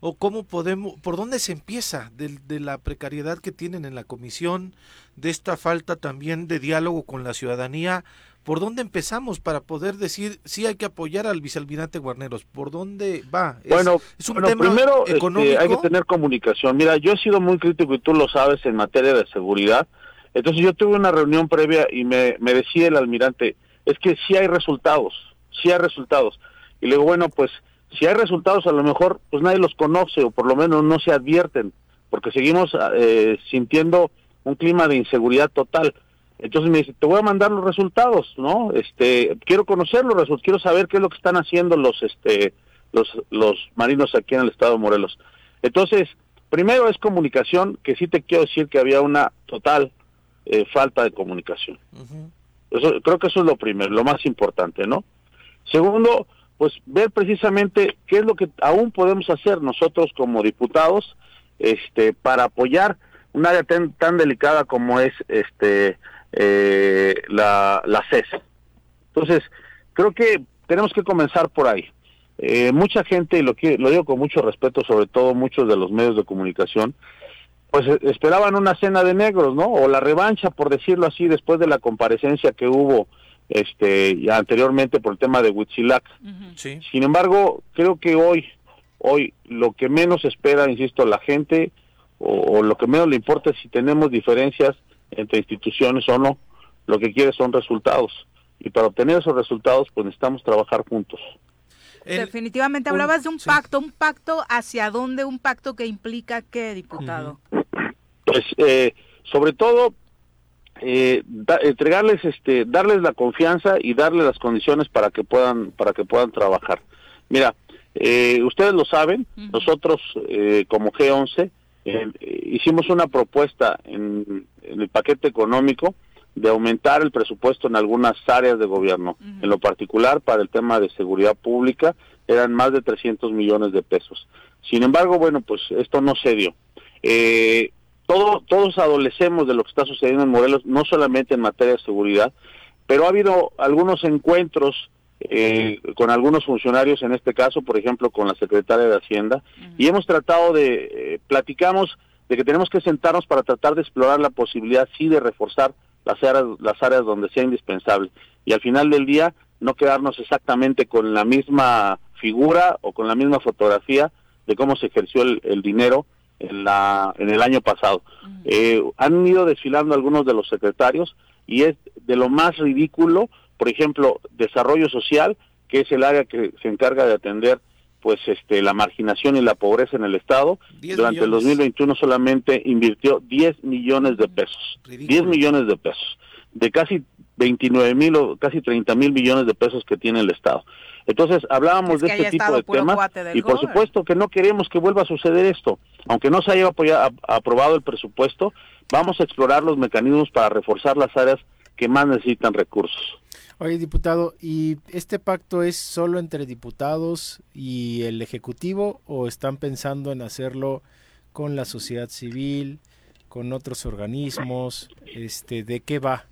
o cómo podemos, por dónde se empieza de, de la precariedad que tienen en la comisión, de esta falta también de diálogo con la ciudadanía? ¿Por dónde empezamos para poder decir sí hay que apoyar al vicealmirante Guarneros? ¿Por dónde va? ¿Es, bueno, es un bueno, tema primero este, económico? hay que tener comunicación. Mira, yo he sido muy crítico y tú lo sabes en materia de seguridad. Entonces yo tuve una reunión previa y me, me decía el almirante, es que sí hay resultados, sí hay resultados. Y le digo, bueno, pues si hay resultados a lo mejor pues nadie los conoce o por lo menos no se advierten, porque seguimos eh, sintiendo un clima de inseguridad total. Entonces me dice, te voy a mandar los resultados, ¿no? Este, quiero conocer los resultados, quiero saber qué es lo que están haciendo los, este, los, los marinos aquí en el estado de Morelos. Entonces, primero es comunicación, que sí te quiero decir que había una total eh, falta de comunicación. Eso, creo que eso es lo primero, lo más importante, ¿no? Segundo, pues ver precisamente qué es lo que aún podemos hacer nosotros como diputados, este, para apoyar un área tan, tan delicada como es, este, eh, la, la CES. Entonces, creo que tenemos que comenzar por ahí. Eh, mucha gente, y lo, lo digo con mucho respeto, sobre todo muchos de los medios de comunicación, pues eh, esperaban una cena de negros, ¿no? O la revancha, por decirlo así, después de la comparecencia que hubo este anteriormente por el tema de Huitzilac. Sí. Sin embargo, creo que hoy, hoy lo que menos espera, insisto, la gente, o, o lo que menos le importa es si tenemos diferencias entre instituciones o no, lo que quiere son resultados. Y para obtener esos resultados, pues necesitamos trabajar juntos. Definitivamente un- hablabas de un sí. pacto, un pacto hacia dónde, un pacto que implica qué, diputado. pues eh, sobre todo eh, da- entregarles este darles la confianza y darles las condiciones para que puedan para que puedan trabajar. Mira eh, ustedes lo saben nosotros eh, como G11 eh, hicimos una propuesta en, en el paquete económico de aumentar el presupuesto en algunas áreas de gobierno. En lo particular para el tema de seguridad pública eran más de 300 millones de pesos. Sin embargo bueno pues esto no se dio. Eh, todo, todos adolecemos de lo que está sucediendo en Morelos, no solamente en materia de seguridad, pero ha habido algunos encuentros eh, con algunos funcionarios, en este caso, por ejemplo, con la secretaria de Hacienda, y hemos tratado de, eh, platicamos de que tenemos que sentarnos para tratar de explorar la posibilidad, sí, de reforzar las áreas, las áreas donde sea indispensable. Y al final del día, no quedarnos exactamente con la misma figura o con la misma fotografía de cómo se ejerció el, el dinero en, la, en el año pasado. Eh, han ido desfilando algunos de los secretarios y es de lo más ridículo, por ejemplo, desarrollo social, que es el área que se encarga de atender pues este la marginación y la pobreza en el estado, 10 durante el millones. 2021 solamente invirtió 10 millones de pesos. 10 millones de pesos, de casi 29 mil o casi 30 mil millones de pesos que tiene el estado. Entonces hablábamos Es de este tipo de temas y por supuesto que no queremos que vuelva a suceder esto. Aunque no se haya aprobado el presupuesto, vamos a explorar los mecanismos para reforzar las áreas que más necesitan recursos. Oye, diputado, ¿y este pacto es solo entre diputados y el Ejecutivo o están pensando en hacerlo con la sociedad civil, con otros organismos? Este, ¿De qué va?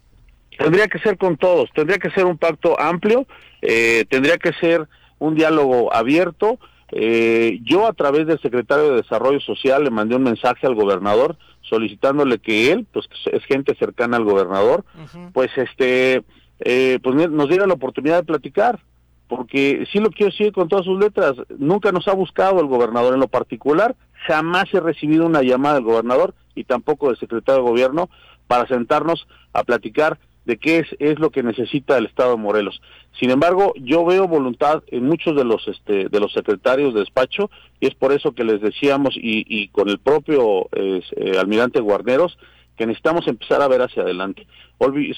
Tendría que ser con todos, tendría que ser un pacto amplio, eh, tendría que ser un diálogo abierto. Eh, yo a través del secretario de Desarrollo Social le mandé un mensaje al gobernador solicitándole que él, pues que es gente cercana al gobernador, pues este, eh, pues nos diera la oportunidad de platicar, porque sí lo quiero decir con todas sus letras, nunca nos ha buscado el gobernador en lo particular, jamás he recibido una llamada del gobernador y tampoco del secretario de gobierno para sentarnos a platicar de qué es, es lo que necesita el Estado de Morelos. Sin embargo, yo veo voluntad en muchos de los este, de los secretarios de despacho y es por eso que les decíamos y, y con el propio eh, almirante Guarneros que necesitamos empezar a ver hacia adelante.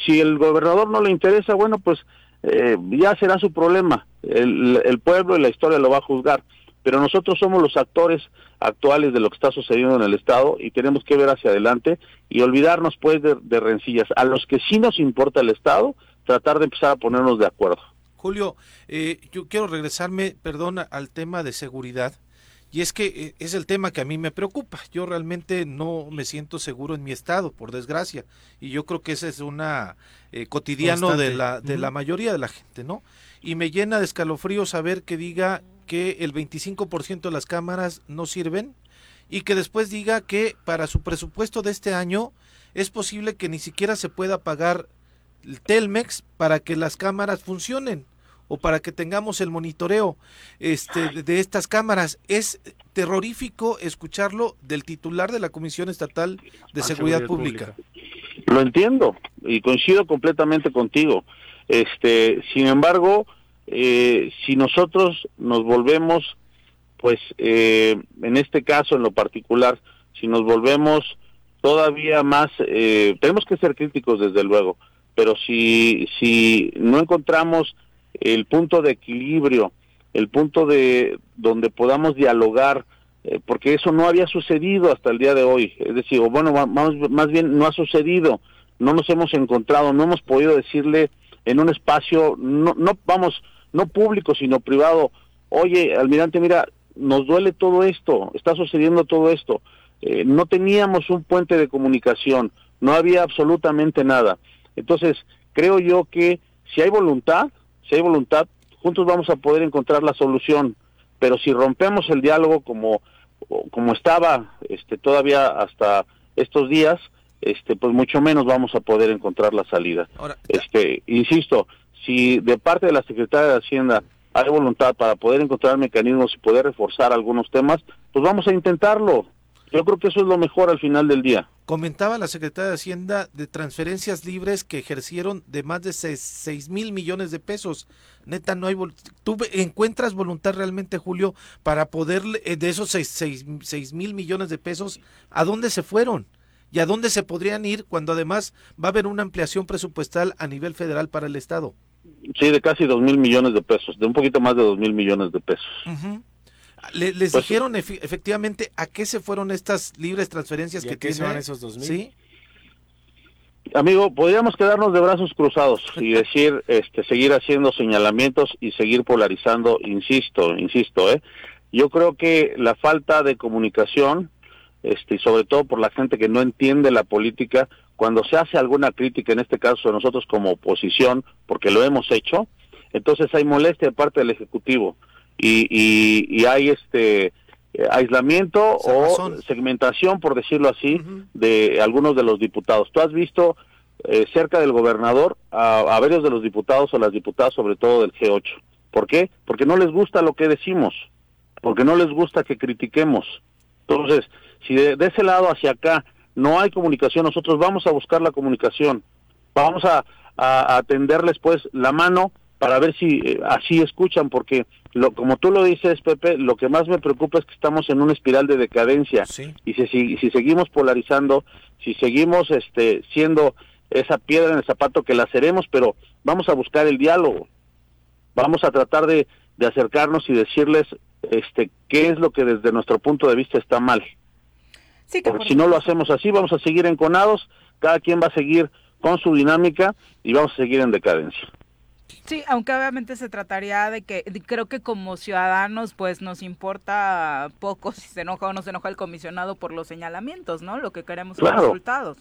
Si el gobernador no le interesa, bueno, pues eh, ya será su problema. El, el pueblo y la historia lo va a juzgar. Pero nosotros somos los actores actuales de lo que está sucediendo en el Estado y tenemos que ver hacia adelante y olvidarnos pues de, rencillas. A los que sí nos importa el Estado, tratar de empezar a ponernos de acuerdo. Julio, eh, yo quiero regresarme, perdona, al tema de seguridad. Y es que eh, es el tema que a mí me preocupa. Yo realmente no me siento seguro en mi estado, por desgracia. Y yo creo que ese es una eh, cotidiano de la, de la mayoría de la gente, ¿no? Y me llena de escalofrío saber que diga que el 25% de las cámaras no sirven y que después diga que para su presupuesto de este año es posible que ni siquiera se pueda pagar el Telmex para que las cámaras funcionen o para que tengamos el monitoreo este, de, estas cámaras. Es terrorífico escucharlo del titular de la Comisión Estatal de Seguridad, Seguridad Pública. Lo entiendo y coincido completamente contigo. Este, sin embargo, eh, si nosotros nos volvemos, pues, eh, en este caso en lo particular, si nos volvemos todavía más, eh, tenemos que ser críticos desde luego, pero si si no encontramos el punto de equilibrio, el punto de donde podamos dialogar, eh, porque eso no había sucedido hasta el día de hoy. Es decir, o bueno, vamos, más bien no ha sucedido, no nos hemos encontrado, no hemos podido decirle en un espacio, no, no vamos, no público, sino privado, oye, almirante, mira, nos duele todo esto, está sucediendo todo esto. Eh, no teníamos un puente de comunicación, no había absolutamente nada. Entonces, creo yo que si hay voluntad, si hay voluntad, juntos vamos a poder encontrar la solución. Pero si rompemos el diálogo como, como estaba este, todavía hasta estos días, este, pues mucho menos vamos a poder encontrar la salida. este, insisto, si de parte de la Secretaría de Hacienda hay voluntad para poder encontrar mecanismos y poder reforzar algunos temas, pues vamos a intentarlo. Yo creo que eso es lo mejor al final del día. Comentaba la Secretaria de Hacienda de transferencias libres que ejercieron de más de 6 mil millones de pesos. Neta, no hay... ¿Tú encuentras voluntad realmente, Julio, para poder, eh, de esos 6 mil millones de pesos, ¿a dónde se fueron? ¿Y a dónde se podrían ir cuando además va a haber una ampliación presupuestal a nivel federal para el Estado? Sí, de casi dos mil millones de pesos, de un poquito más de dos mil millones de pesos. Ujú. Le- ¿Les Pues- dijeron efi- efectivamente a qué se fueron estas libres transferencias ¿Y que a qué se tiene? van esos 2,000? Sí. Amigo, podríamos quedarnos de brazos cruzados y decir, este, seguir haciendo señalamientos y seguir polarizando, insisto, insisto, ¿eh? Yo creo que la falta de comunicación, este, y sobre todo por la gente que no entiende la política, cuando se hace alguna crítica, en este caso de nosotros como oposición, porque lo hemos hecho, entonces hay molestia de parte del Ejecutivo y, y, y hay este eh, aislamiento o segmentación, por decirlo así, de algunos de los diputados. Tú has visto eh, cerca del gobernador a, a varios de los diputados o las diputadas, sobre todo del G8. ¿Por qué? Porque no les gusta lo que decimos, porque no les gusta que critiquemos. Entonces, si de, de ese lado hacia acá no hay comunicación, nosotros vamos a buscar la comunicación, vamos a, a- a tenderles pues la mano para ver si eh, así escuchan, porque lo, como tú lo dices, Pepe, lo que más me preocupa es que estamos en una espiral de decadencia y si, si, si seguimos polarizando, si seguimos este siendo esa piedra en el zapato que la seremos, pero vamos a buscar el diálogo, vamos a tratar de, de acercarnos y decirles este qué es lo que desde nuestro punto de vista está mal. Sí, que Porque por si no lo hacemos así, vamos a seguir enconados, cada quien va a seguir con su dinámica y vamos a seguir en decadencia. Sí, aunque obviamente se trataría de que de- creo que como ciudadanos pues nos importa poco si se enoja o no se enoja el comisionado por los señalamientos, ¿no? Lo que queremos son Claro. resultados.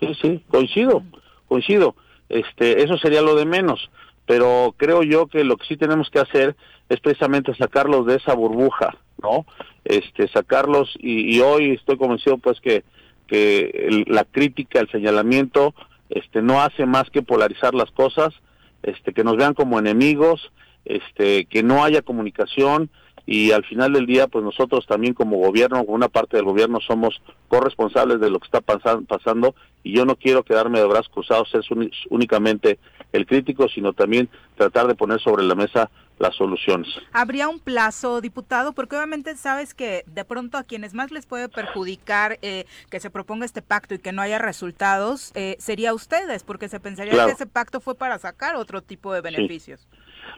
Sí, sí, coincido, coincido. Este, eso sería lo de menos, pero creo yo que lo que sí tenemos que hacer es precisamente sacarlos de esa burbuja, ¿no? Este, sacarlos y, y hoy estoy convencido pues que que el- la crítica, el señalamiento, este, no hace más que polarizar las cosas, este, que nos vean como enemigos, este, que no haya comunicación y al final del día, pues nosotros también como gobierno, como una parte del gobierno, somos corresponsables de lo que está pasan- pasando y yo no quiero quedarme de brazos cruzados, ser uni- únicamente el crítico, sino también tratar de poner sobre la mesa las soluciones. ¿Habría un plazo, diputado? Porque obviamente sabes que de pronto a quienes más les puede perjudicar eh, que se proponga este pacto y que no haya resultados eh, sería ustedes, porque se pensaría Claro. que ese pacto fue para sacar otro tipo de beneficios.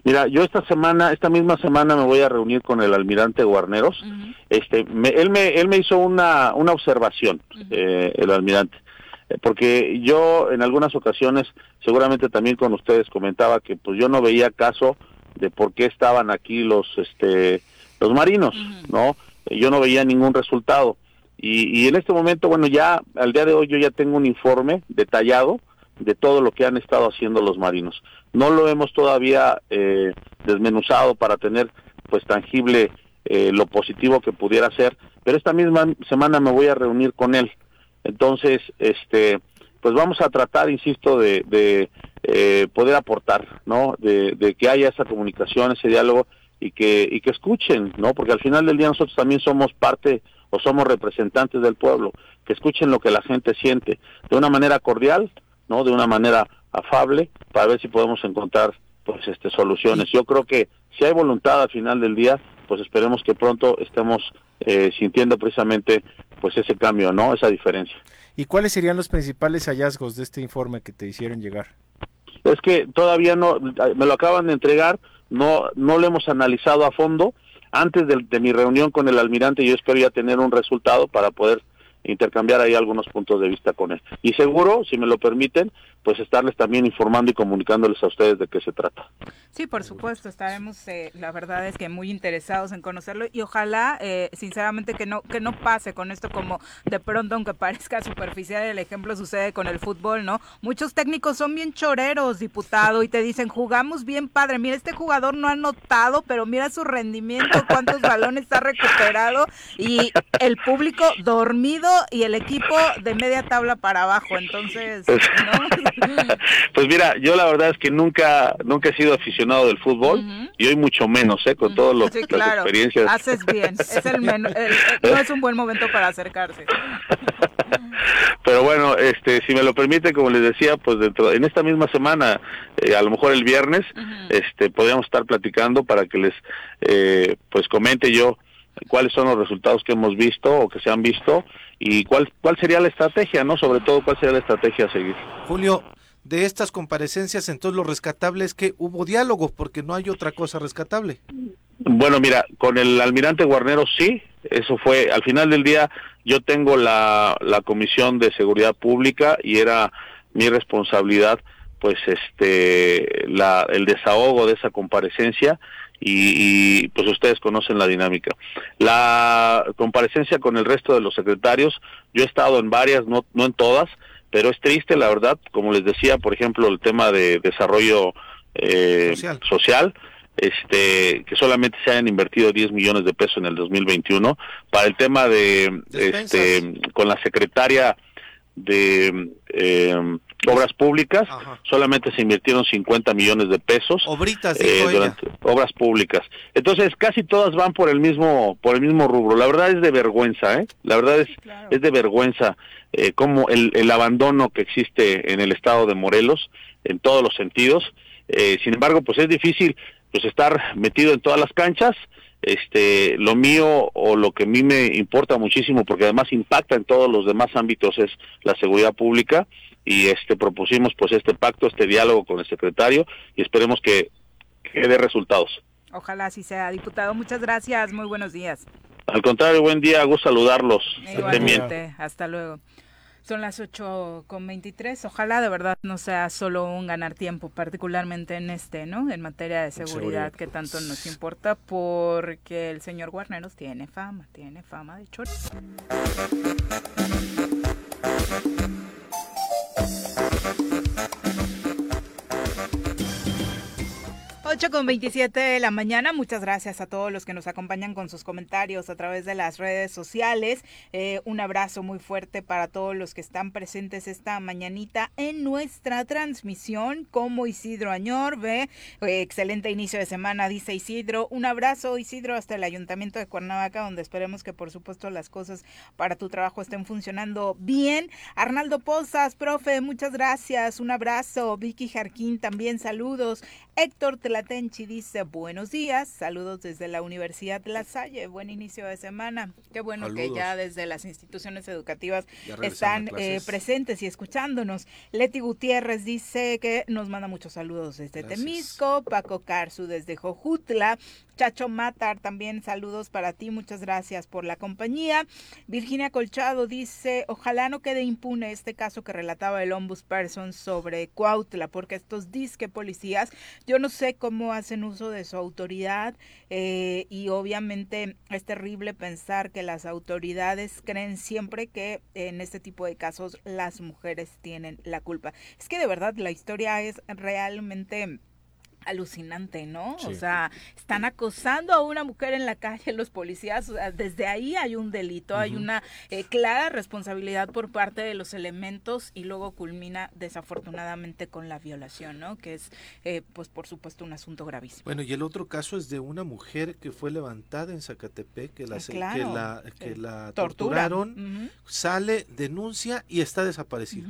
Mira, yo esta semana, esta misma semana me voy a reunir con el almirante Guarneros. Este, me- él me, él me hizo una, una observación, eh, el almirante, Eh, porque yo en algunas ocasiones, seguramente también con ustedes comentaba que pues yo no veía caso de por qué estaban aquí los, este, los marinos, ¿no? Yo no veía ningún resultado. Y, y en este momento, bueno, ya al día de hoy yo ya tengo un informe detallado de todo lo que han estado haciendo los marinos. No lo hemos todavía eh, desmenuzado para tener pues tangible eh, lo positivo que pudiera ser, pero esta misma semana me voy a reunir con él. Entonces, este, pues vamos a tratar, insisto, de, de eh, poder aportar, ¿no? De, de que haya esa comunicación, ese diálogo y que y que escuchen, ¿no? Porque al final del día nosotros también somos parte o somos representantes del pueblo, que escuchen lo que la gente siente de una manera cordial, ¿no? De una manera afable para ver si podemos encontrar pues este soluciones. Yo creo que si hay voluntad al final del día, pues esperemos que pronto estemos eh, sintiendo precisamente pues ese cambio, ¿no? Esa diferencia. ¿Y cuáles serían los principales hallazgos de este informe que te hicieron llegar? Es que todavía no, me lo acaban de entregar, no, no lo hemos analizado a fondo. Antes de, mi reunión con el almirante yo espero ya tener un resultado para poder intercambiar ahí algunos puntos de vista con él. Y seguro, si me lo permiten, pues estarles también informando y comunicándoles a ustedes de qué se trata. Sí, por supuesto, estaremos, eh, la verdad es que muy interesados en conocerlo y ojalá, eh, sinceramente, que no que no pase con esto como de pronto, aunque parezca superficial, el ejemplo sucede con el fútbol, ¿no? Muchos técnicos son bien choreros, diputado, y te dicen, jugamos bien padre, mira, este jugador no ha anotado, pero mira su rendimiento, cuántos balones ha recuperado, y el público dormido y el equipo de media tabla para abajo, entonces, ¿no? Pues mira, yo la verdad es que nunca nunca he sido aficionado del fútbol y hoy mucho menos, ¿eh? Con todas Sí, las claro, experiencias. haces bien, es el men- el- el- no es un buen momento para acercarse. Pero bueno, este, si me lo permite, como les decía, pues dentro en esta misma semana, eh, a lo mejor el viernes, este, podríamos estar platicando para que les, eh, pues comente yo cuáles son los resultados que hemos visto o que se han visto y cuál cuál sería la estrategia, ¿no? Sobre todo cuál sería la estrategia a seguir. Julio, de estas comparecencias, entonces lo rescatable es que hubo diálogo, porque no hay otra cosa rescatable. Bueno, mira, con el almirante Guarnero sí, eso fue, al final del día yo tengo la, la Comisión de Seguridad Pública y era mi responsabilidad pues este la, el desahogo de esa comparecencia y, y, pues ustedes conocen la dinámica. La comparecencia con el resto de los secretarios, yo he estado en varias, no, no en todas, pero es triste la verdad, como les decía, por ejemplo, el tema de desarrollo eh, Social. social este que solamente se hayan invertido 10 millones de pesos en el 2021 para el tema de este con la secretaria de eh, obras públicas solamente se invirtieron 50 millones de pesos Obritas, eh, durante obras públicas. Entonces casi todas van por el mismo por el mismo rubro. La verdad es de vergüenza ¿eh? la verdad es es de vergüenza eh, como el, el abandono que existe en el estado de Morelos en todos los sentidos. Eh, sin embargo pues es difícil pues estar metido en todas las canchas. Este lo mío o lo que a mí me importa muchísimo porque además impacta en todos los demás ámbitos es la seguridad pública y este propusimos pues este pacto este diálogo con el secretario y esperemos que, que dé resultados Ojalá así sea, diputado. Muchas gracias, muy buenos días. al contrario buen día gusto saludarlos. Igualmente, hasta luego. Son las 8 con 23. Ojalá de verdad no sea solo un ganar tiempo, particularmente en este, ¿no? En materia de seguridad, seguridad. que tanto nos importa, porque el señor Guarneros tiene fama, tiene fama de chorro. 8 con 27 de la mañana. Muchas gracias a todos los que nos acompañan con sus comentarios a través de las redes sociales. Eh, un abrazo muy fuerte para todos los que están presentes esta mañanita en nuestra transmisión, como Isidro Añorbe. Eh, excelente inicio de semana, dice Isidro. Un abrazo, Isidro, hasta el Ayuntamiento de Cuernavaca, donde esperemos que, por supuesto, las cosas para tu trabajo estén funcionando bien. Arnaldo Pozas, profe, muchas gracias. Un abrazo. Vicky Jarquín, también saludos. Héctor Tlatenchi dice buenos días, saludos desde la Universidad La Salle, buen inicio de semana. Qué bueno que ya desde las instituciones educativas están eh, presentes y escuchándonos. Leti Gutiérrez dice que nos manda muchos saludos desde Gracias. Temisco, Paco Carzu desde Jojutla, Chacho Matar también saludos para ti, muchas gracias por la compañía. Virginia Colchado dice, ojalá no quede impune este caso que relataba el ombudsperson sobre Cuautla, porque estos disque policías, yo no sé cómo hacen uso de su autoridad eh, y obviamente es terrible pensar que las autoridades creen siempre que en este tipo de casos las mujeres tienen la culpa. Es que de verdad la historia es realmente alucinante, ¿no? O sea, están acosando a una mujer en la calle los policías, o sea, desde ahí hay un delito, hay una eh, clara responsabilidad por parte de los elementos y luego culmina desafortunadamente con la violación, ¿no? Que es, eh, pues por supuesto, un asunto gravísimo. Bueno, y el otro caso es de una mujer que fue levantada en Zacatepec, que la, Ah, claro. que la, que Eh, la tortura. torturaron, sale, denuncia y está desaparecida.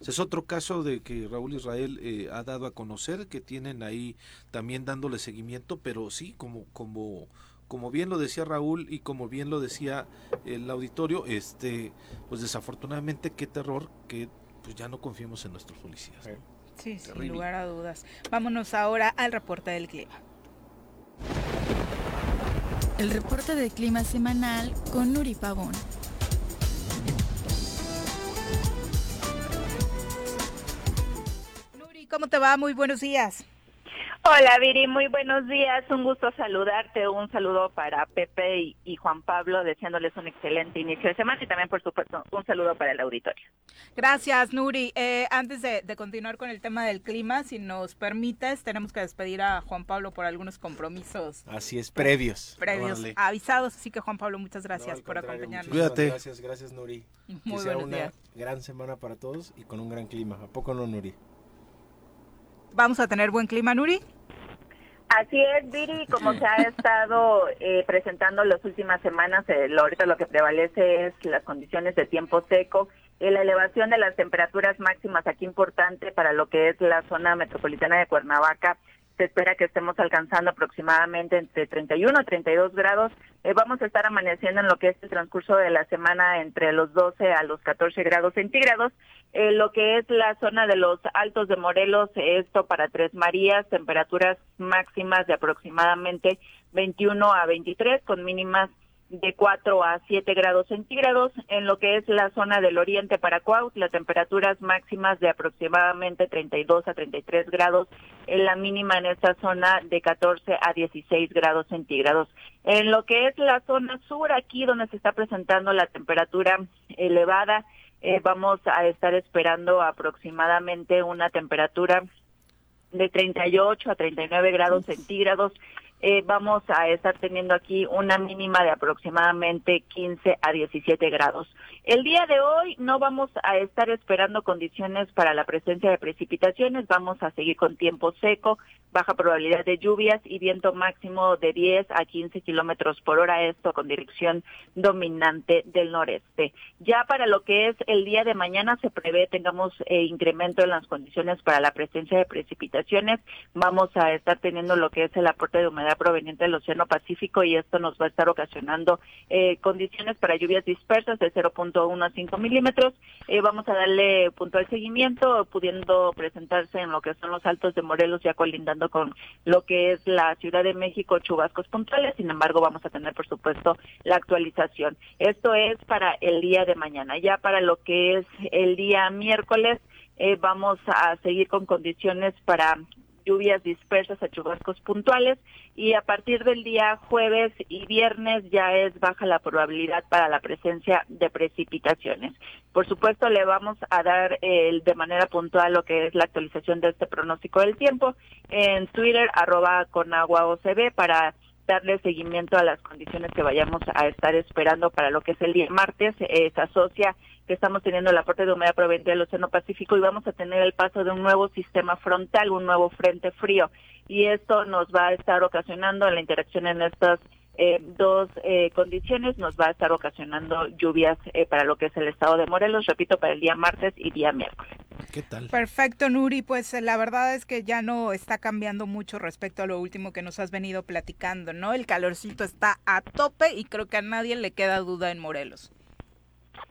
Es otro caso de que Raúl Israel eh, ha dado a conocer, que tienen ahí también dándole seguimiento, pero sí, como, como, como bien lo decía Raúl y como bien lo decía el auditorio, este, pues desafortunadamente qué terror que pues ya no confiemos en nuestros policías. Sí, sin lugar a dudas. Vámonos ahora al reporte del clima. El reporte de clima semanal con Nuri Pavón. ¿Cómo te va? Muy buenos días. Hola Viri, muy buenos días, un gusto saludarte, un saludo para Pepe y, y Juan Pablo, deseándoles un excelente inicio de semana y también por supuesto un saludo para el auditorio. Gracias, Nuri. Eh, antes de, de continuar con el tema del clima, si nos permites, tenemos que despedir a Juan Pablo por algunos compromisos Así es, previos. previos Órale. avisados. Así que, Juan Pablo, muchas gracias por acompañarnos. muchísimas Gracias, gracias Nuri. Muy que sea una días. gran semana para todos y con un gran clima. ¿A poco no, Nuri? ¿Vamos a tener buen clima, Nuri? Así es, Viri, como se ha estado eh, presentando las últimas semanas, eh, lo- ahorita lo que prevalece es las condiciones de tiempo seco, eh, la elevación de las temperaturas máximas aquí importante para lo que es la zona metropolitana de Cuernavaca. Se espera que estemos alcanzando aproximadamente entre 31 y 32 grados. Eh, vamos a estar amaneciendo en lo que es el transcurso de la semana entre los 12 a los 14 grados centígrados. Eh, lo que es la zona de los altos de Morelos, esto para Tres Marías, temperaturas máximas de aproximadamente 21 a 23 con mínimas de 4 a 7 grados centígrados. En lo que es la zona del oriente para Cuautla, temperaturas máximas de aproximadamente 32 a 33 grados. En la mínima en esta zona de 14 a 16 grados centígrados. En lo que es la zona sur, aquí donde se está presentando la temperatura elevada, eh, vamos a estar esperando aproximadamente una temperatura de 38 a 39 grados centígrados. Eh, vamos a estar teniendo aquí una mínima de aproximadamente 15 a 17 grados. El día de hoy no vamos a estar esperando condiciones para la presencia de precipitaciones, vamos a seguir con tiempo seco, baja probabilidad de lluvias y viento máximo de 10 a 15 kilómetros por hora, esto con dirección dominante del noreste. Ya para lo que es el día de mañana se prevé tengamos eh, incremento en las condiciones para la presencia de precipitaciones. Vamos a estar teniendo lo que es el aporte de humedad proveniente del Océano Pacífico y esto nos va a estar ocasionando eh, condiciones para lluvias dispersas de 0.1 a 5 milímetros. Eh, vamos a darle puntual seguimiento, pudiendo presentarse en lo que son los altos de Morelos, ya colindando con lo que es la Ciudad de México, chubascos puntuales. Sin embargo, vamos a tener, por supuesto, la actualización. Esto es para el día de mañana. Ya para lo que es el día miércoles, eh, vamos a seguir con condiciones para lluvias dispersas a chubascos puntuales y a partir del día jueves y viernes ya es baja la probabilidad para la presencia de precipitaciones. Por supuesto le vamos a dar eh, de manera puntual lo que es la actualización de este pronóstico del tiempo en Twitter arroba con agua OCB para darle seguimiento a las condiciones que vayamos a estar esperando para lo que es el día martes. Eh, se asocia que estamos teniendo el aporte de humedad proveniente del Océano Pacífico y vamos a tener el paso de un nuevo sistema frontal, un nuevo frente frío. Y esto nos va a estar ocasionando la interacción en estas eh, dos eh, condiciones, nos va a estar ocasionando lluvias eh, para lo que es el estado de Morelos, repito, para el día martes y día miércoles. ¿Qué tal? Perfecto, Nuri. Pues eh, la verdad es que ya no está cambiando mucho respecto a lo último que nos has venido platicando, ¿no? El calorcito está a tope y creo que a nadie le queda duda en Morelos.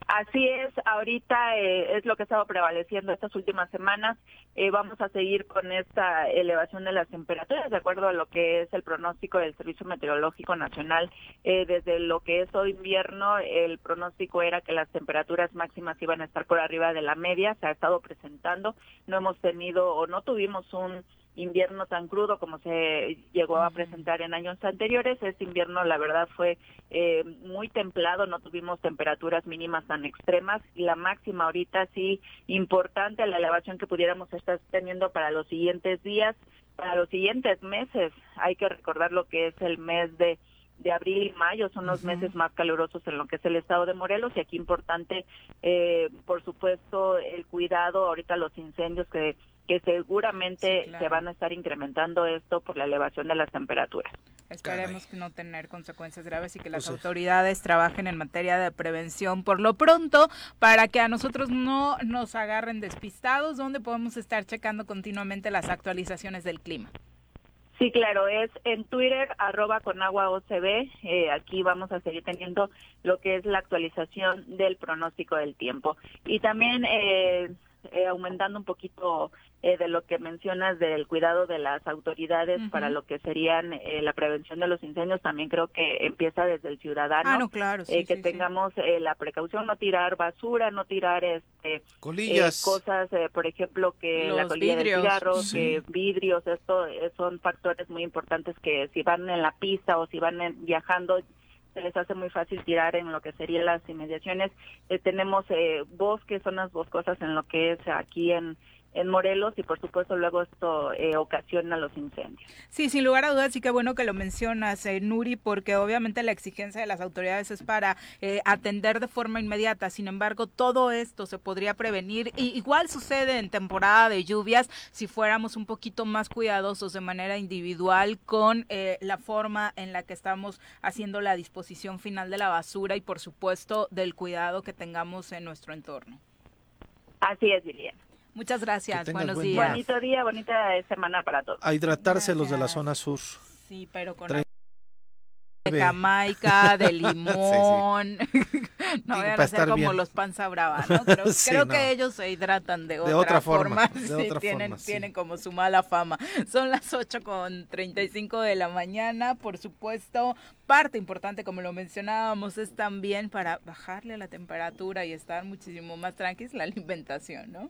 Así es, ahorita eh, es lo que ha estado prevaleciendo estas últimas semanas. Eh, vamos a seguir con esta elevación de las temperaturas, de acuerdo a lo que es el pronóstico del Servicio Meteorológico Nacional. Eh, desde lo que es hoy invierno, el pronóstico era que las temperaturas máximas iban a estar por arriba de la media, se ha estado presentando. No hemos tenido o no tuvimos un invierno tan crudo como se llegó a presentar en años anteriores. Este invierno, la verdad, fue eh, muy templado, no tuvimos temperaturas mínimas tan extremas y la máxima ahorita sí importante la elevación que pudiéramos estar teniendo para los siguientes días, para los siguientes meses. Hay que recordar lo que es el mes de de abril y mayo son los meses más calurosos en lo que es el estado de Morelos y aquí importante eh, por supuesto el cuidado ahorita los incendios que que seguramente Sí, claro. se van a estar incrementando esto por la elevación de las temperaturas. Esperemos que no tener consecuencias graves y que las Pues, autoridades trabajen en materia de prevención por lo pronto para que a nosotros no nos agarren despistados, donde podemos estar checando continuamente las actualizaciones del clima. Sí, claro, es en Twitter, arroba con agua OCB. Eh, aquí vamos a seguir teniendo lo que es la actualización del pronóstico del tiempo. Y también eh, eh, aumentando un poquito eh, de lo que mencionas del cuidado de las autoridades para lo que serían eh, la prevención de los incendios, también creo que empieza desde el ciudadano. Ah, no, claro, sí, eh, que sí, sí. tengamos eh, la precaución, no tirar basura, no tirar este Colillas. eh, cosas, eh, por ejemplo, que la Los colilla vidrios. de cigarros, vidrios, esto eh, son factores muy importantes que si van en la pista o si van en- viajando se les hace muy fácil tirar en lo que serían las inmediaciones. Eh, tenemos eh, bosques, zonas boscosas en lo que es aquí en, en Morelos y por supuesto luego esto eh, ocasiona los incendios. Sí, sin lugar a dudas, sí que bueno que lo mencionas, eh, Nuri, porque obviamente la exigencia de las autoridades es para eh, atender de forma inmediata. Sin embargo, todo esto se podría prevenir. Y igual sucede en temporada de lluvias si fuéramos un poquito más cuidadosos de manera individual con eh, la forma en la que estamos haciendo la disposición final de la basura y, por supuesto, del cuidado que tengamos en nuestro entorno. Así es, Liliana. Muchas gracias. Buenos buen días. Bonito día, bonita semana para todos. A hidratarse los de la zona sur. Sí, pero con de Jamaica, de limón. No vayan a ser como bien. los panza brava, ¿no? Creo, Sí, creo no. que ellos se hidratan de, De otra, otra forma, de Sí, otra tienen, forma, sí. tienen como su mala fama. Son las 8 con 35 de la mañana. Por supuesto, parte importante, como lo mencionábamos, es también para bajarle la temperatura y estar muchísimo más tranquilos la alimentación, ¿no?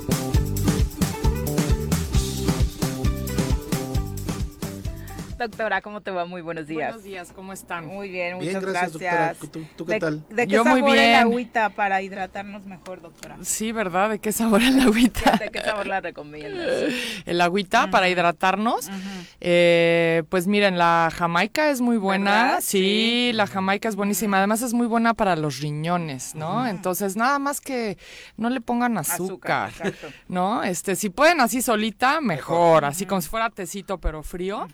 Doctora, ¿cómo te va? Muy buenos días. Buenos días, ¿cómo están? Muy bien, Bien, muchas gracias, gracias. doctora. ¿Tú- tú qué ¿De- tal? ¿De qué Yo muy sabor el bien. agüita para hidratarnos mejor, doctora? Sí, ¿verdad? ¿De qué sabor el agüita? ¿De qué sabor la recomiendas? El agüita para hidratarnos. Eh, pues miren, la jamaica es muy buena. ¿Verdad? Sí, la jamaica es buenísima. Además es muy buena para los riñones, ¿no? Entonces nada más que no le pongan azúcar, Azúcar, exacto. ¿no? Este, si pueden así solita, mejor. Así como si fuera tecito pero frío,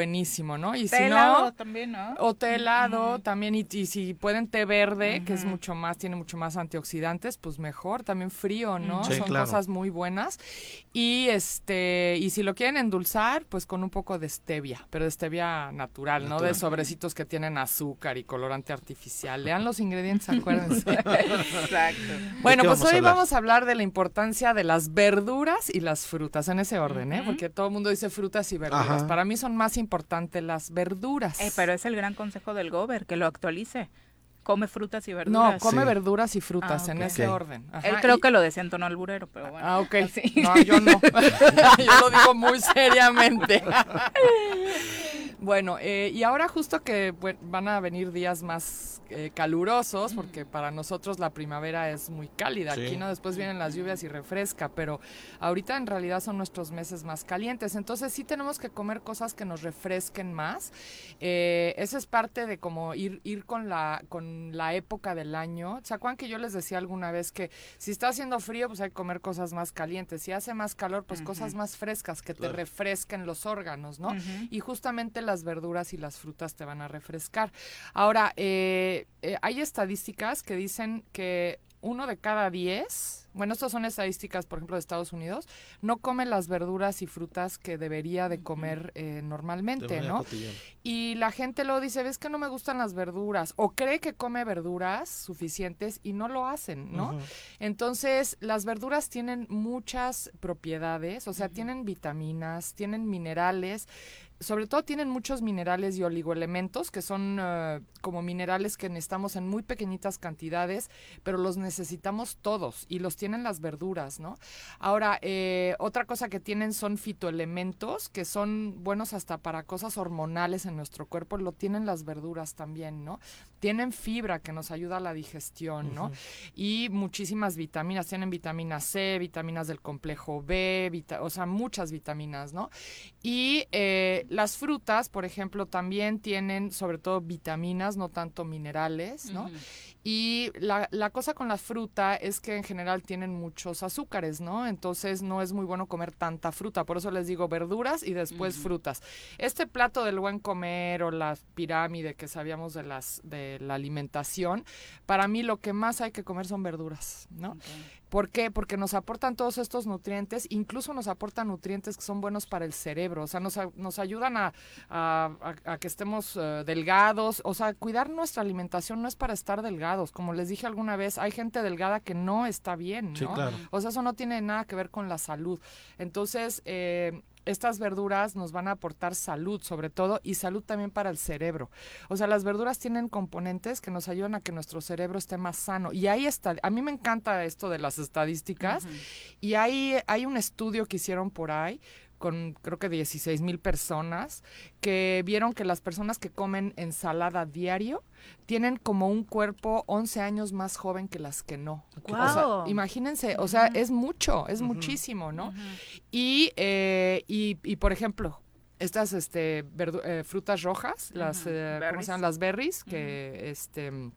buenísimo, ¿no? Y Té si helado no, también, ¿no? o té helado también, y, y si pueden té verde, que es mucho más, tiene mucho más antioxidantes, pues mejor, también frío, ¿no? Sí, Son claro. cosas muy buenas. Y este, y si lo quieren endulzar, pues con un poco de stevia, pero de stevia natural, ¿no? De Natural. sobrecitos que tienen azúcar y colorante artificial. Lean los ingredientes, acuérdense. Exacto. Bueno, pues hoy vamos a hablar de la importancia de las verduras y las frutas, en ese orden, ¿eh? Porque todo el mundo dice frutas y verduras. Ajá. Para mí son más importantes las verduras. Eh, pero es el gran consejo del Gober, que lo actualice. Come frutas y No, verduras. come Sí. verduras y frutas Ah, en ese orden. Ajá, Él creo y- que lo decía en tono alburero, pero bueno. Ah, ok. No, yo no. yo lo digo muy seriamente. bueno, eh, y ahora justo que van a venir días más eh, calurosos, porque para nosotros la primavera es muy cálida. Sí. Aquí no después vienen las lluvias y refresca, pero ahorita en realidad son nuestros meses más calientes. Entonces sí tenemos que comer cosas que nos refresquen más. Eh, eso es parte de como ir, ir con, la, con la época del año. ¿Se acuerdan que yo les decía alguna vez que si está haciendo frío, pues hay que comer cosas más calientes. Si hace más calor, pues cosas más frescas que Claro. te refresquen los órganos, ¿no? Y justamente las verduras y las frutas te van a refrescar. Ahora, eh, eh, hay estadísticas que dicen que uno de cada diez bueno, estas son estadísticas, por ejemplo, de Estados Unidos, no come las verduras y frutas que debería de comer eh, normalmente, ¿no? Y la gente luego dice, ves que no me gustan las verduras, o cree que come verduras suficientes y no lo hacen, ¿no? Entonces, las verduras tienen muchas propiedades, o sea, tienen vitaminas, tienen minerales, sobre todo tienen muchos minerales y oligoelementos, que son eh, como minerales que necesitamos en muy pequeñitas cantidades, pero los necesitamos todos y los tienen las verduras, ¿no? Ahora, eh, otra cosa que tienen son fitoelementos, que son buenos hasta para cosas hormonales en nuestro cuerpo, lo tienen las verduras también, ¿no? Tienen fibra que nos ayuda a la digestión, ¿no? Y muchísimas vitaminas, tienen vitamina C, vitaminas del complejo B, o sea, muchas vitaminas, ¿no? Y eh, las frutas, por ejemplo, también tienen sobre todo vitaminas, no tanto minerales, ¿no? Y la, la cosa con la fruta es que en general tienen muchos azúcares, ¿no? Entonces no es muy bueno comer tanta fruta. Por eso les digo verduras y después frutas. Este plato del buen comer o la pirámide que sabíamos de las de la alimentación, para mí lo que más hay que comer son verduras, ¿no? ¿Por qué? Porque nos aportan todos estos nutrientes, incluso nos aportan nutrientes que son buenos para el cerebro, o sea, nos, nos ayudan a, a- a- a que estemos eh, delgados, o sea, cuidar nuestra alimentación no es para estar delgados, como les dije alguna vez, hay gente delgada que no está bien, ¿no? Sí, claro. O sea, eso no tiene nada que ver con la salud. Entonces, eh, estas verduras nos van a aportar salud, sobre todo, y salud también para el cerebro. O sea, las verduras tienen componentes que nos ayudan a que nuestro cerebro esté más sano. Y ahí está, a mí me encanta esto de las estadísticas, y hay, hay un estudio que hicieron por ahí con creo que 16 mil personas que vieron que las personas que comen ensalada diario tienen como un cuerpo 11 años más joven que las que no. O sea, imagínense, o sea, es mucho, es muchísimo, ¿no? Y, eh, y, y, por ejemplo, estas este, eh, frutas rojas, las, eh, ¿cómo Berries. se llaman? Las berries, que este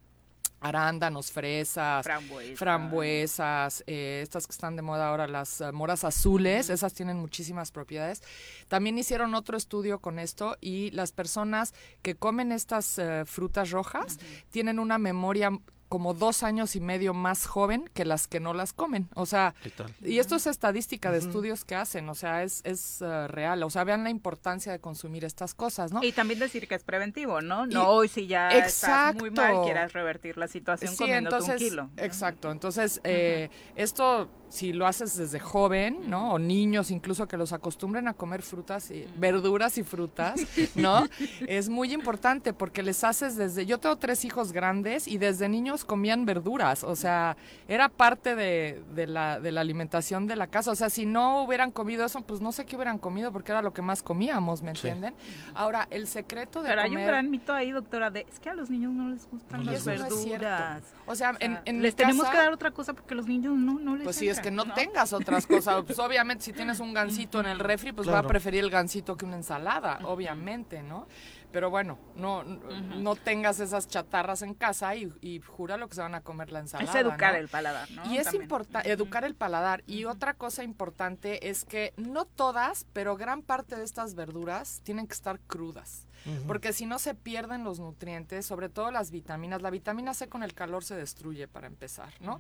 arándanos, fresas, Frambuesas. frambuesas, eh, estas que están de moda ahora, las eh, moras azules, esas tienen muchísimas propiedades. También hicieron otro estudio con esto y las personas que comen estas eh, frutas rojas tienen una memoria como dos años y medio más joven que las que no las comen. O sea, ¿Qué tal? y esto es estadística de estudios que hacen, o sea, es, es eh, real. O sea, vean la importancia de consumir estas cosas, ¿no? Y también decir que es preventivo, ¿no? Y- No hoy si ya estás muy mal Exacto. quieras revertir la situación Sí, comiéndote entonces, un kilo. Exacto, entonces eh, esto si lo haces desde joven, ¿no? O niños incluso que los acostumbren a comer frutas y verduras y frutas, ¿no? es muy importante porque les haces desde, yo tengo tres hijos grandes y desde niños comían verduras, o sea, era parte de, de la, de la alimentación de la casa, o sea, si no hubieran comido eso, pues no sé qué hubieran comido porque era lo que más comíamos, ¿me Sí. entienden? Ahora, el secreto de Pero hay un comer... gran mito ahí, doctora, de es que a los niños no les gustan No las verduras. O sea, en, en les mi tenemos casa- que dar otra cosa porque los niños no, no les Pues sí, es que no, tengas otras cosas. Pues obviamente si tienes un gansito en el refri, pues va a preferir el gansito que una ensalada, obviamente, ¿no? Pero bueno, no, no tengas esas chatarras en casa y, y jura lo que se van a comer la ensalada. Es educar ¿no? el paladar, ¿no? Y es importante, educar el paladar. Y otra cosa importante es que no todas, pero gran parte de estas verduras tienen que estar crudas. Porque si no se pierden los nutrientes, sobre todo las vitaminas. La vitamina C con el calor se destruye para empezar, ¿no?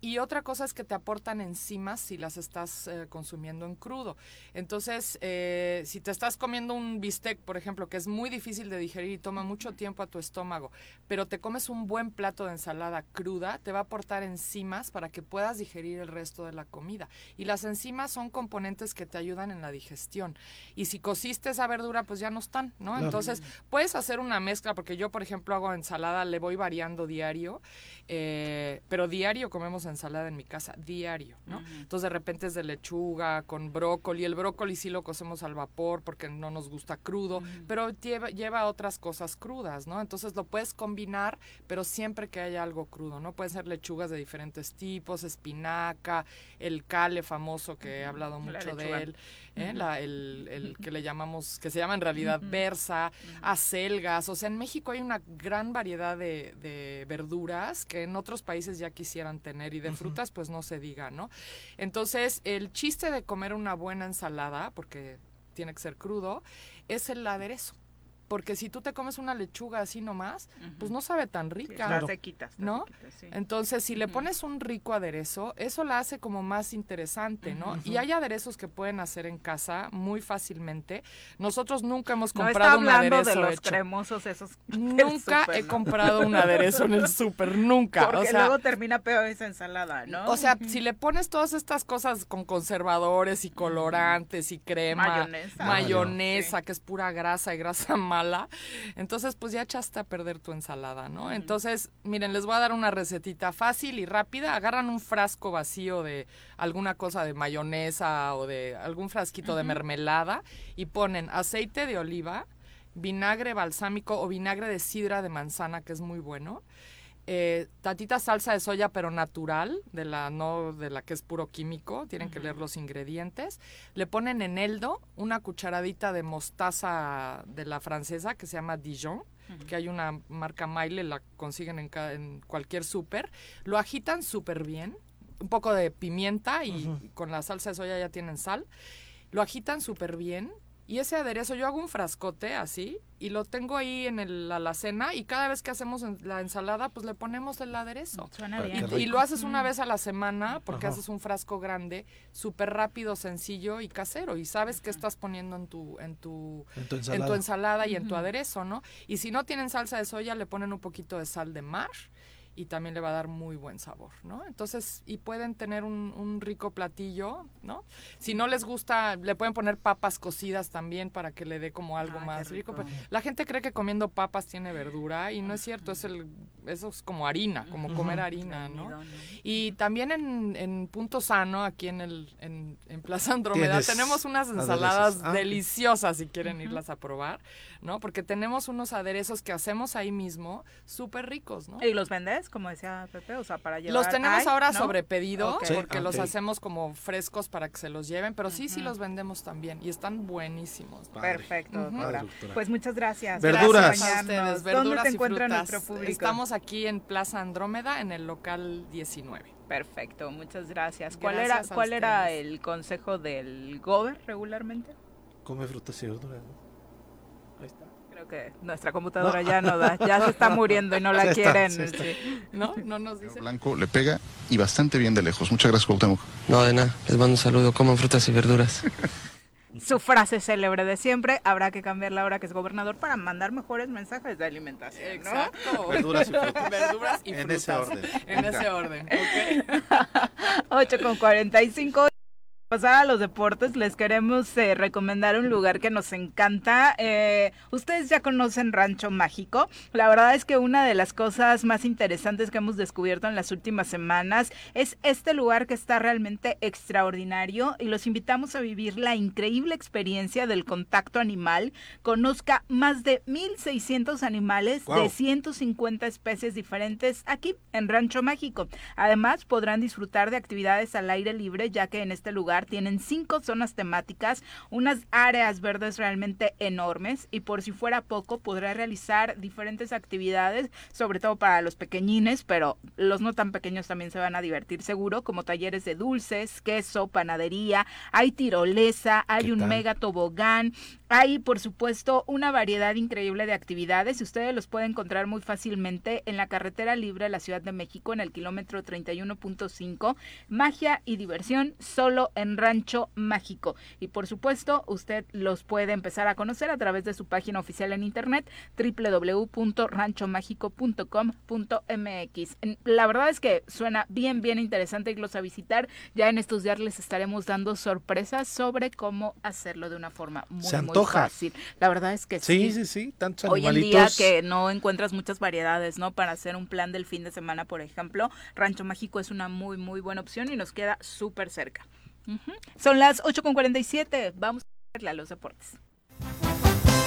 Y otra cosa es que te aportan enzimas si las estás eh, consumiendo en crudo. Entonces, eh, si te estás comiendo un bistec, por ejemplo, que es muy difícil de digerir y toma mucho tiempo a tu estómago, pero te comes un buen plato de ensalada cruda, te va a aportar enzimas para que puedas digerir el resto de la comida. Y las enzimas son componentes que te ayudan en la digestión. Y si cociste esa verdura, pues ya no están, ¿no? Claro. Entonces, puedes hacer una mezcla, porque yo, por ejemplo, hago ensalada, le voy variando diario, eh, pero diario comemos ensalada en mi casa, diario, ¿no? Entonces, de repente es de lechuga con brócoli, el brócoli sí lo cocemos al vapor porque no nos gusta crudo, pero lleva, lleva otras cosas crudas, ¿no? Entonces, lo puedes combinar, pero siempre que haya algo crudo, ¿no? Pueden ser lechugas de diferentes tipos, espinaca, el cale famoso que he hablado La mucho de él, ¿eh? La- el, el que le llamamos, que se llama en realidad berza, acelgas, o sea, en México hay una gran variedad de, de verduras que en otros países ya quisieran tener y de frutas pues no se diga, ¿no? Entonces, el chiste de comer una buena ensalada, porque tiene que ser crudo, es el aderezo. Porque si tú te comes una lechuga así nomás, pues no sabe tan rica. Está sequita, está ¿No? sí. Entonces, si le pones un rico aderezo, eso la hace como más interesante, ¿no? Y hay aderezos que pueden hacer en casa muy fácilmente. Nosotros nunca hemos No está comprado un hablando aderezo de los hecho. cremosos esos. Nunca he ¿no? comprado un aderezo en el súper, nunca. Porque o sea, luego termina peor esa ensalada, ¿no? o sea, si le pones todas estas cosas con conservadores y colorantes y crema, Mayonesa. mayonesa, que es pura grasa y grasa mala, entonces pues ya echaste a perder tu ensalada, ¿no? Entonces, miren, les voy a dar una recetita fácil y rápida. Agarran un frasco vacío de alguna cosa de mayonesa o de algún frasquito de mermelada y ponen aceite de oliva, vinagre balsámico o vinagre de sidra de manzana, que es muy bueno eh, tantita salsa de soya pero natural, de la no de la que es puro químico, tienen que leer los ingredientes. Le ponen eneldo, una cucharadita de mostaza de la francesa que se llama Dijon, que hay una marca Maile, la consiguen en, cualquier súper. Lo agitan súper bien, un poco de pimienta y con la salsa de soya ya tienen sal. Lo agitan súper bien. Y ese aderezo, yo hago un frascote así y lo tengo ahí en el- la alacena y cada vez que hacemos en- la ensalada, pues le ponemos el aderezo. Suena bien. Y lo haces una vez a la semana porque Ajá. haces un frasco grande, súper rápido, sencillo y casero. Y sabes qué estás poniendo en tu, en tu, En tu en ensalada. tu ensalada y en tu aderezo, ¿no? Y si no tienen salsa de soya, le ponen un poquito de sal de mar y también le va a dar muy buen sabor, ¿no? Entonces, y pueden tener un, un rico platillo, ¿no? Si no les gusta, le pueden poner papas cocidas también para que le dé como algo más rico. la gente cree que comiendo papas tiene verdura y no es cierto, es el, eso es como harina, como comer harina, ¿no? Y también en, en Punto Sano, aquí en el en, en Plaza Andrómeda, tenemos unas ensaladas Ah, deliciosas si quieren irlas a probar, ¿no? Porque tenemos unos aderezos que hacemos ahí mismo, súper ricos, ¿no? ¿Y los vendes, como decía Pepe? O sea, para llevar. Los tenemos Ay, ahora ¿no? sobre pedido porque los hacemos como frescos para que se los lleven, pero sí, sí los vendemos también y están buenísimos. Padre. Perfecto, Ujú. doctora. Padre, doctora. Pues muchas gracias. Verduras. Gracias por a ustedes, acompañarnos. verduras ¿Dónde se y frutas. nuestro público? Estamos aquí en Plaza Andrómeda en el local 19. Perfecto, muchas gracias. ¿Cuál Gracias era, a cuál era el consejo del Gober regularmente? Come frutas y verduras. ¿no? Ahí está. Creo que nuestra computadora ya no da, ya se está muriendo y no la está, quieren. está. sí. ¿No? No nos dice. Blanco le pega y bastante bien de lejos. Muchas gracias, Cuauhtémoc. No, de nada. Les mando un saludo. Coman frutas y verduras. Su frase célebre de siempre, habrá que cambiarla ahora que es gobernador para mandar mejores mensajes de alimentación, ¿no? Exacto. Verduras y frutas. Verduras y En frutas. ese orden. En ese orden, ok. 8 con 45. Pasar a los deportes, les queremos eh, recomendar un lugar que nos encanta. Eh, ustedes ya conocen Rancho Mágico. La verdad es que una de las cosas más interesantes que hemos descubierto en las últimas semanas es este lugar que está realmente extraordinario y los invitamos a vivir la increíble experiencia del contacto animal. Conozca más de 1.600 animales de Guau. 150 especies diferentes aquí en Rancho Mágico. Además, podrán disfrutar de actividades al aire libre, ya que en este lugar tienen cinco zonas temáticas, unas áreas verdes realmente enormes y por si fuera poco, podrá realizar diferentes actividades, sobre todo para los pequeñines, pero los no tan pequeños también se van a divertir seguro, como talleres de dulces, queso, panadería, hay tirolesa, hay ¿Qué un tal? mega tobogán, hay, por supuesto, una variedad increíble de actividades y ustedes los pueden encontrar muy fácilmente en la carretera libre de la Ciudad de México en el kilómetro 31.5. Magia y diversión solo en Rancho Mágico. Y por supuesto, usted los puede empezar a conocer a través de su página oficial en internet www.ranchomágico.com.mx. La verdad es que suena bien, bien interesante irlos a visitar. Ya en estos días les estaremos dando sorpresas sobre cómo hacerlo de una forma muy, muy antoja. fácil. La verdad es que Sí, sí. sí, sí. Tantos Hoy en día que no encuentras muchas variedades, ¿no? Para hacer un plan del fin de semana, por ejemplo, Rancho Mágico es una muy, muy buena opción y nos queda súper cerca. Ujú. Son las 8.47. Vamos a verle a los deportes.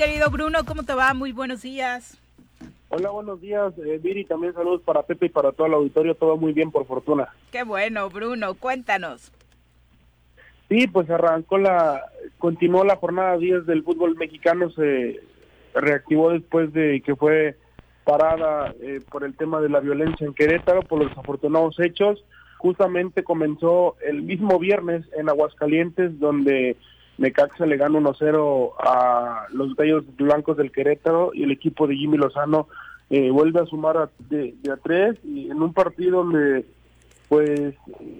Querido Bruno, ¿cómo te va? Muy buenos días. Hola, buenos días, eh, Viri. También saludos para Pepe y para todo el auditorio. Todo muy bien, por fortuna. Qué bueno, Bruno, cuéntanos. Sí, pues arrancó la, continuó la jornada 10 del fútbol mexicano, se reactivó después de que fue parada eh, por el tema de la violencia en Querétaro, por los desafortunados hechos. Justamente comenzó el mismo viernes en Aguascalientes, donde Necaxa le gana 1-0 a los Gallos Blancos del Querétaro y el equipo de Jimmy Lozano eh, vuelve a sumar a- de, a tres y en un partido donde pues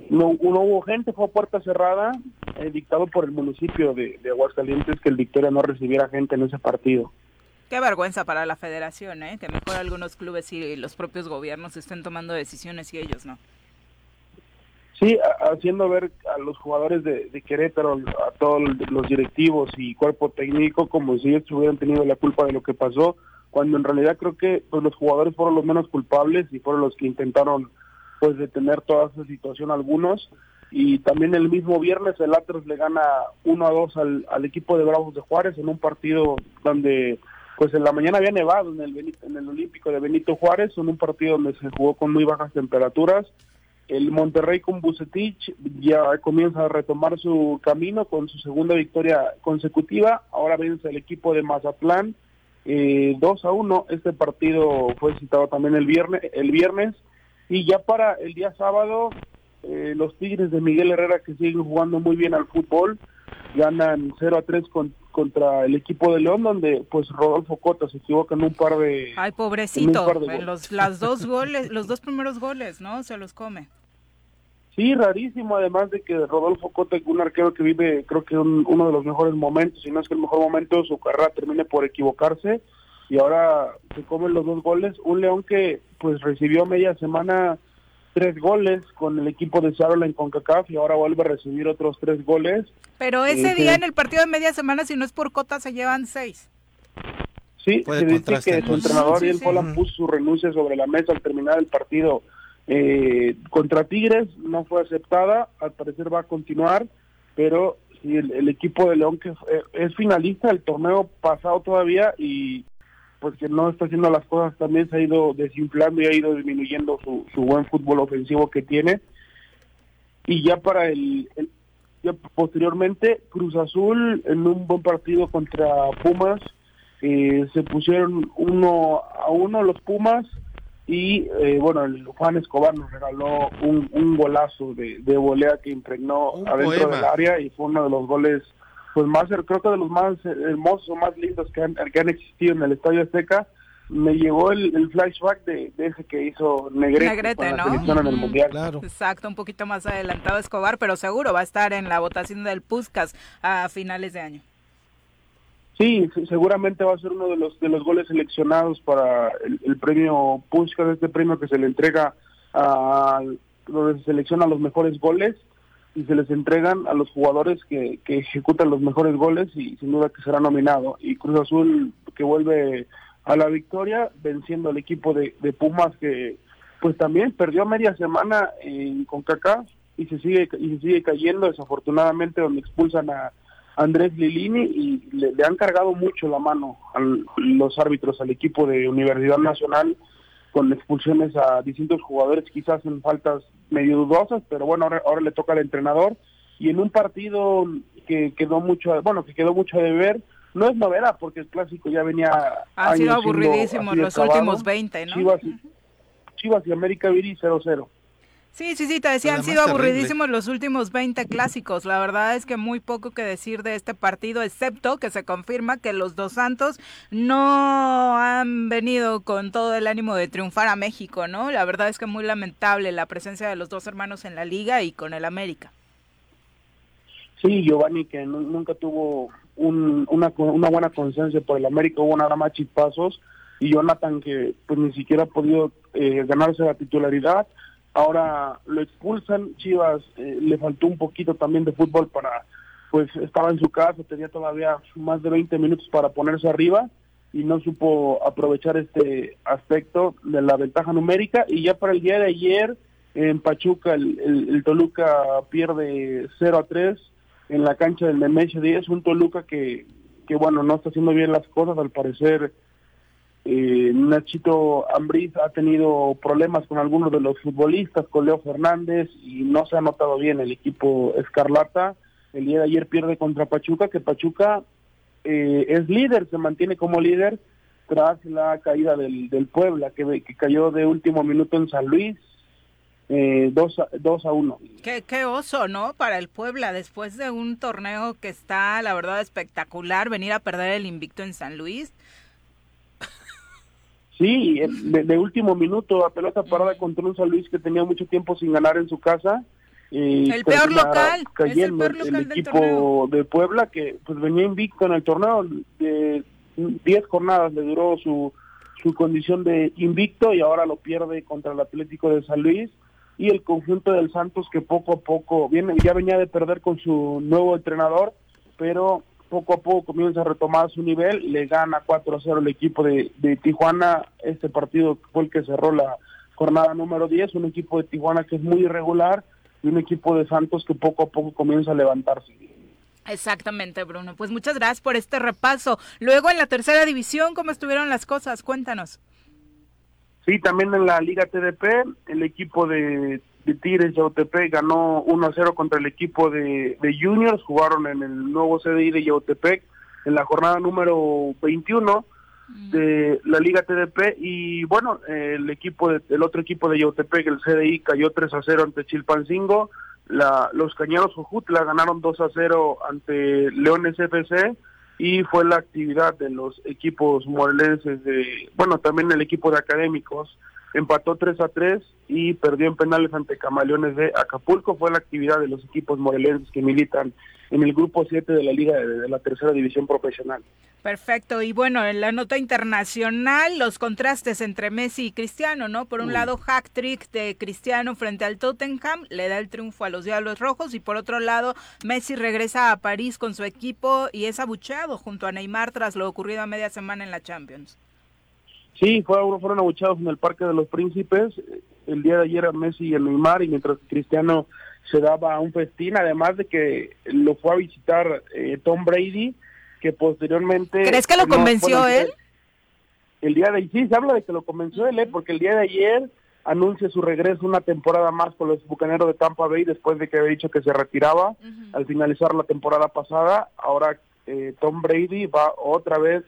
no, no hubo gente, fue a puerta cerrada, eh, dictado por el municipio de, de Aguascalientes que el Victoria no recibiera gente en ese partido. Qué vergüenza para la federación, ¿eh? Que mejor algunos clubes y los propios gobiernos estén tomando decisiones y ellos no. Sí, haciendo ver a los jugadores de, de Querétaro, a todos los directivos y cuerpo técnico como si ellos hubieran tenido la culpa de lo que pasó, cuando en realidad creo que pues, los jugadores fueron los menos culpables y fueron los que intentaron pues detener toda esa situación algunos. Y también el mismo viernes el Atlas le gana 1 a 2 al, al equipo de Bravos de Juárez en un partido donde pues en la mañana había nevado en el, en el Olímpico de Benito Juárez, en un partido donde se jugó con muy bajas temperaturas el Monterrey con Bucetich ya comienza a retomar su camino con su segunda victoria consecutiva. Ahora vence el equipo de Mazatlán eh, 2 a 1. Este partido fue citado también el viernes. El viernes y ya para el día sábado eh, los Tigres de Miguel Herrera que siguen jugando muy bien al fútbol ganan 0 a 3 con- contra el equipo de León donde pues Rodolfo Cota se equivoca en un par de Ay, pobrecito, de en goles. los las dos goles, los dos primeros goles, ¿no? Se los come. Sí, rarísimo, además de que Rodolfo Cota, un arquero que vive, creo que un- uno de los mejores momentos, si no es que el mejor momento de su carrera, termine por equivocarse y ahora se comen los dos goles. Un León que pues recibió media semana tres goles con el equipo de Seattle en CONCACAF y ahora vuelve a recibir otros tres goles. Pero ese Eh, día sí. en el partido de media semana, si no es por cota, se llevan seis. Sí, se dice que su entrenador Sí, y el sí. Pola puso su renuncia sobre la mesa al terminar el partido eh, contra Tigres, no fue aceptada, al parecer va a continuar, pero sí, el, equipo de León que fue- es finalista del torneo pasado todavía y pues que no está haciendo las cosas también se ha ido desinflando y ha ido disminuyendo su, su buen fútbol ofensivo que tiene. Y ya para el, el- ya posteriormente Cruz Azul en un buen partido contra Pumas eh, se pusieron uno a uno los Pumas y eh, bueno el Juan Escobar nos regaló un, un golazo de, de volea que impregnó Un adentro poema. del área y fue uno de los goles pues más creo que de los más hermosos o más lindos que han, que han existido en el Estadio Azteca me llegó el, el flashback de, de ese que hizo Negrete, Negrete, con la ¿no? selección en el. Mundial. Exacto, un poquito más adelantado Escobar, pero seguro va a estar en la votación del Puscas a finales de año. Sí, se- seguramente va a ser uno de los de los goles seleccionados para el, premio Puskás, este premio que se le entrega a donde se los mejores goles y se les entregan a los jugadores que, que ejecutan los mejores goles y sin duda que será nominado. Y Cruz Azul que vuelve a la victoria venciendo al equipo de, de Pumas que pues también perdió media semana en CONCACAF y se sigue y se sigue cayendo desafortunadamente donde expulsan a Andrés Lilini y le, le han cargado mucho la mano a los árbitros al equipo de Universidad Nacional con expulsiones a distintos jugadores quizás en faltas medio dudosas pero bueno ahora, ahora le toca al entrenador y en un partido que quedó mucho bueno que quedó mucho de ver no es novedad porque el clásico ya venía Ha sido aburridísimo los acabado. últimos 20, ¿no? Chivas, y- Chivas y América Viri 0-0 Sí, sí, sí, te decía, han sido terrible. aburridísimos los últimos 20 clásicos. La verdad es que muy poco que decir de este partido, excepto que se confirma que los dos Santos no han venido con todo el ánimo de triunfar a México, ¿no? La verdad es que muy lamentable la presencia de los dos hermanos en la liga y con el América. Sí, Giovanni, que nu- nunca tuvo un- una, una buena conciencia por el América, hubo nada más chispazos, y Jonathan, que pues ni siquiera ha podido eh, ganarse la titularidad, ahora lo expulsan, Chivas eh, le faltó un poquito también de fútbol para, pues estaba en su casa, tenía todavía más de 20 minutos para ponerse arriba, y no supo aprovechar este aspecto de la ventaja numérica, y ya para el día de ayer, en Pachuca, el, el- Toluca pierde 0 a 3 en la cancha del Nemesio 10, un Toluca que que bueno, no está haciendo bien las cosas, al parecer eh, Nachito Ambriz ha tenido problemas con algunos de los futbolistas, con Leo Fernández, y no se ha notado bien el equipo Escarlata. El día de ayer pierde contra Pachuca, que Pachuca eh, es líder, se mantiene como líder tras la caída del, del Puebla, que, que cayó de último minuto en San Luis, eh, 2 a, dos a 1. Qué, qué oso, ¿no? Para el Puebla, después de un torneo que está, la verdad, espectacular, venir a perder el invicto en San Luis. Sí, de, de último minuto, a pelota parada contra un San Luis que tenía mucho tiempo sin ganar en su casa. y El peor local, el cayendo peor el, local equipo de Puebla que pues venía invicto en el torneo de 10 jornadas le duró su su condición de invicto y ahora lo pierde contra el Atlético de San Luis y el conjunto del Santos que poco a poco viene ya venía de perder con su nuevo entrenador pero poco a poco comienza a retomar su nivel le gana 4 a 0 el equipo de, de Tijuana este partido fue el que cerró la jornada número 10 un equipo de Tijuana que es muy irregular y un equipo de Santos que poco a poco comienza a levantarse Exactamente, Bruno. Pues muchas gracias por este repaso. Luego en la tercera división, ¿cómo estuvieron las cosas? Cuéntanos. Sí, también en la Liga TDP, el equipo de, de Tigres Yautepec ganó 1 a 0 contra el equipo de, de Juniors, jugaron en el nuevo CDI de Yautepec en la jornada número 21 de la Liga TDP y bueno, el equipo de, el otro equipo de Yautepec, el CDI cayó 3 a 0 ante Chilpancingo, la, los Cañeros Jojutla ganaron 2 a 0 ante Leones FC y fue la actividad de los equipos morelenses de, bueno, también el equipo de académicos empató 3 a 3 y perdió en penales ante Camaleones de Acapulco, fue la actividad de los equipos morelenses que militan en el grupo 7 de la liga de, de la tercera división profesional. Perfecto. Y bueno, en la nota internacional, los contrastes entre Messi y Cristiano, ¿no? Por un Mm. lado, hack trick de Cristiano frente al Tottenham, le da el triunfo a los Diablos Rojos. Y por otro lado, Messi regresa a París con su equipo y es abucheado junto a Neymar tras lo ocurrido a media semana en la Champions. Sí, fueron, fueron abuchados en el Parque de los Príncipes. El día de ayer a Messi y a Neymar, y mientras Cristiano se daba un festín, además de que lo fue a visitar eh, Tom Brady, que posteriormente... ¿Crees que lo no, convenció bueno, él? El día de ayer, sí, se habla de que lo convenció él, ¿eh? porque el día de ayer anuncia su regreso una temporada más con los Bucaneros de Tampa Bay después de que había dicho que se retiraba al finalizar la temporada pasada. Ahora eh, Tom Brady va otra vez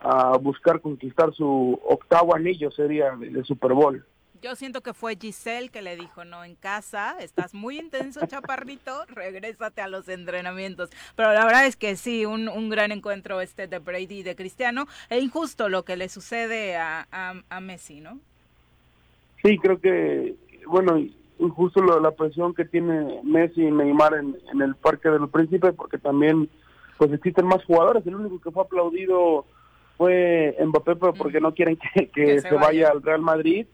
a buscar conquistar su octavo anillo, sería de Super Bowl. Yo siento que fue Giselle que le dijo, no, en casa estás muy intenso, chaparrito, regrésate a los entrenamientos. Pero la verdad es que sí, un, un gran encuentro este de Brady y de Cristiano. E injusto lo que le sucede a, a, a Messi, ¿no? Sí, creo que, bueno, justo lo- la presión que tiene Messi y Neymar en, en el Parque de los Príncipes, porque también pues existen más jugadores. El único que fue aplaudido fue Mbappé, pero porque no quieren que, que Que se, se vaya. vaya. al Real Madrid.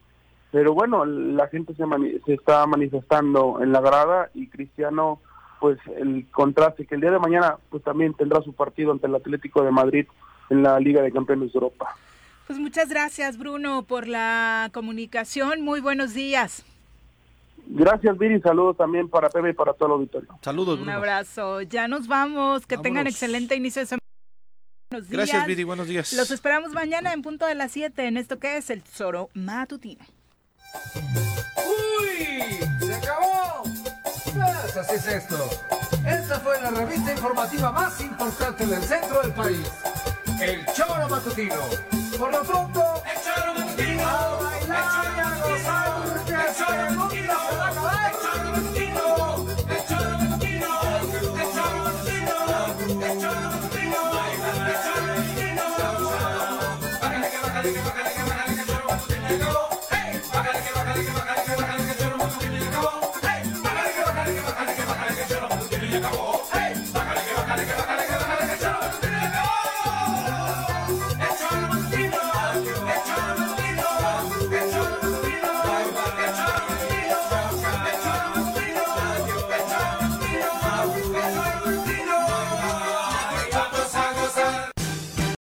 Pero bueno, la gente se, mani- se está manifestando en la grada y Cristiano, pues el contraste que el día de mañana pues también tendrá su partido ante el Atlético de Madrid en la Liga de Campeones de Europa. Pues muchas gracias, Bruno, por la comunicación. Muy buenos días. Gracias, Viri. Saludos también para Pepe y para todo el auditorio. Saludos, Un abrazo. Ya nos vamos. Que tengan excelente inicio de semana. Buenos días. Gracias, Viri. Buenos días. Los esperamos mañana en punto de las 7 en esto que es el Tesoro Matutino. ¡Uy! ¡Se acabó! Pues así es esto. Esta fue la revista informativa más importante del centro del país. El Choro Matutino. Por lo pronto, el Choro Matutino. A bailar y a gozar, porque el Choro Matutino acabó.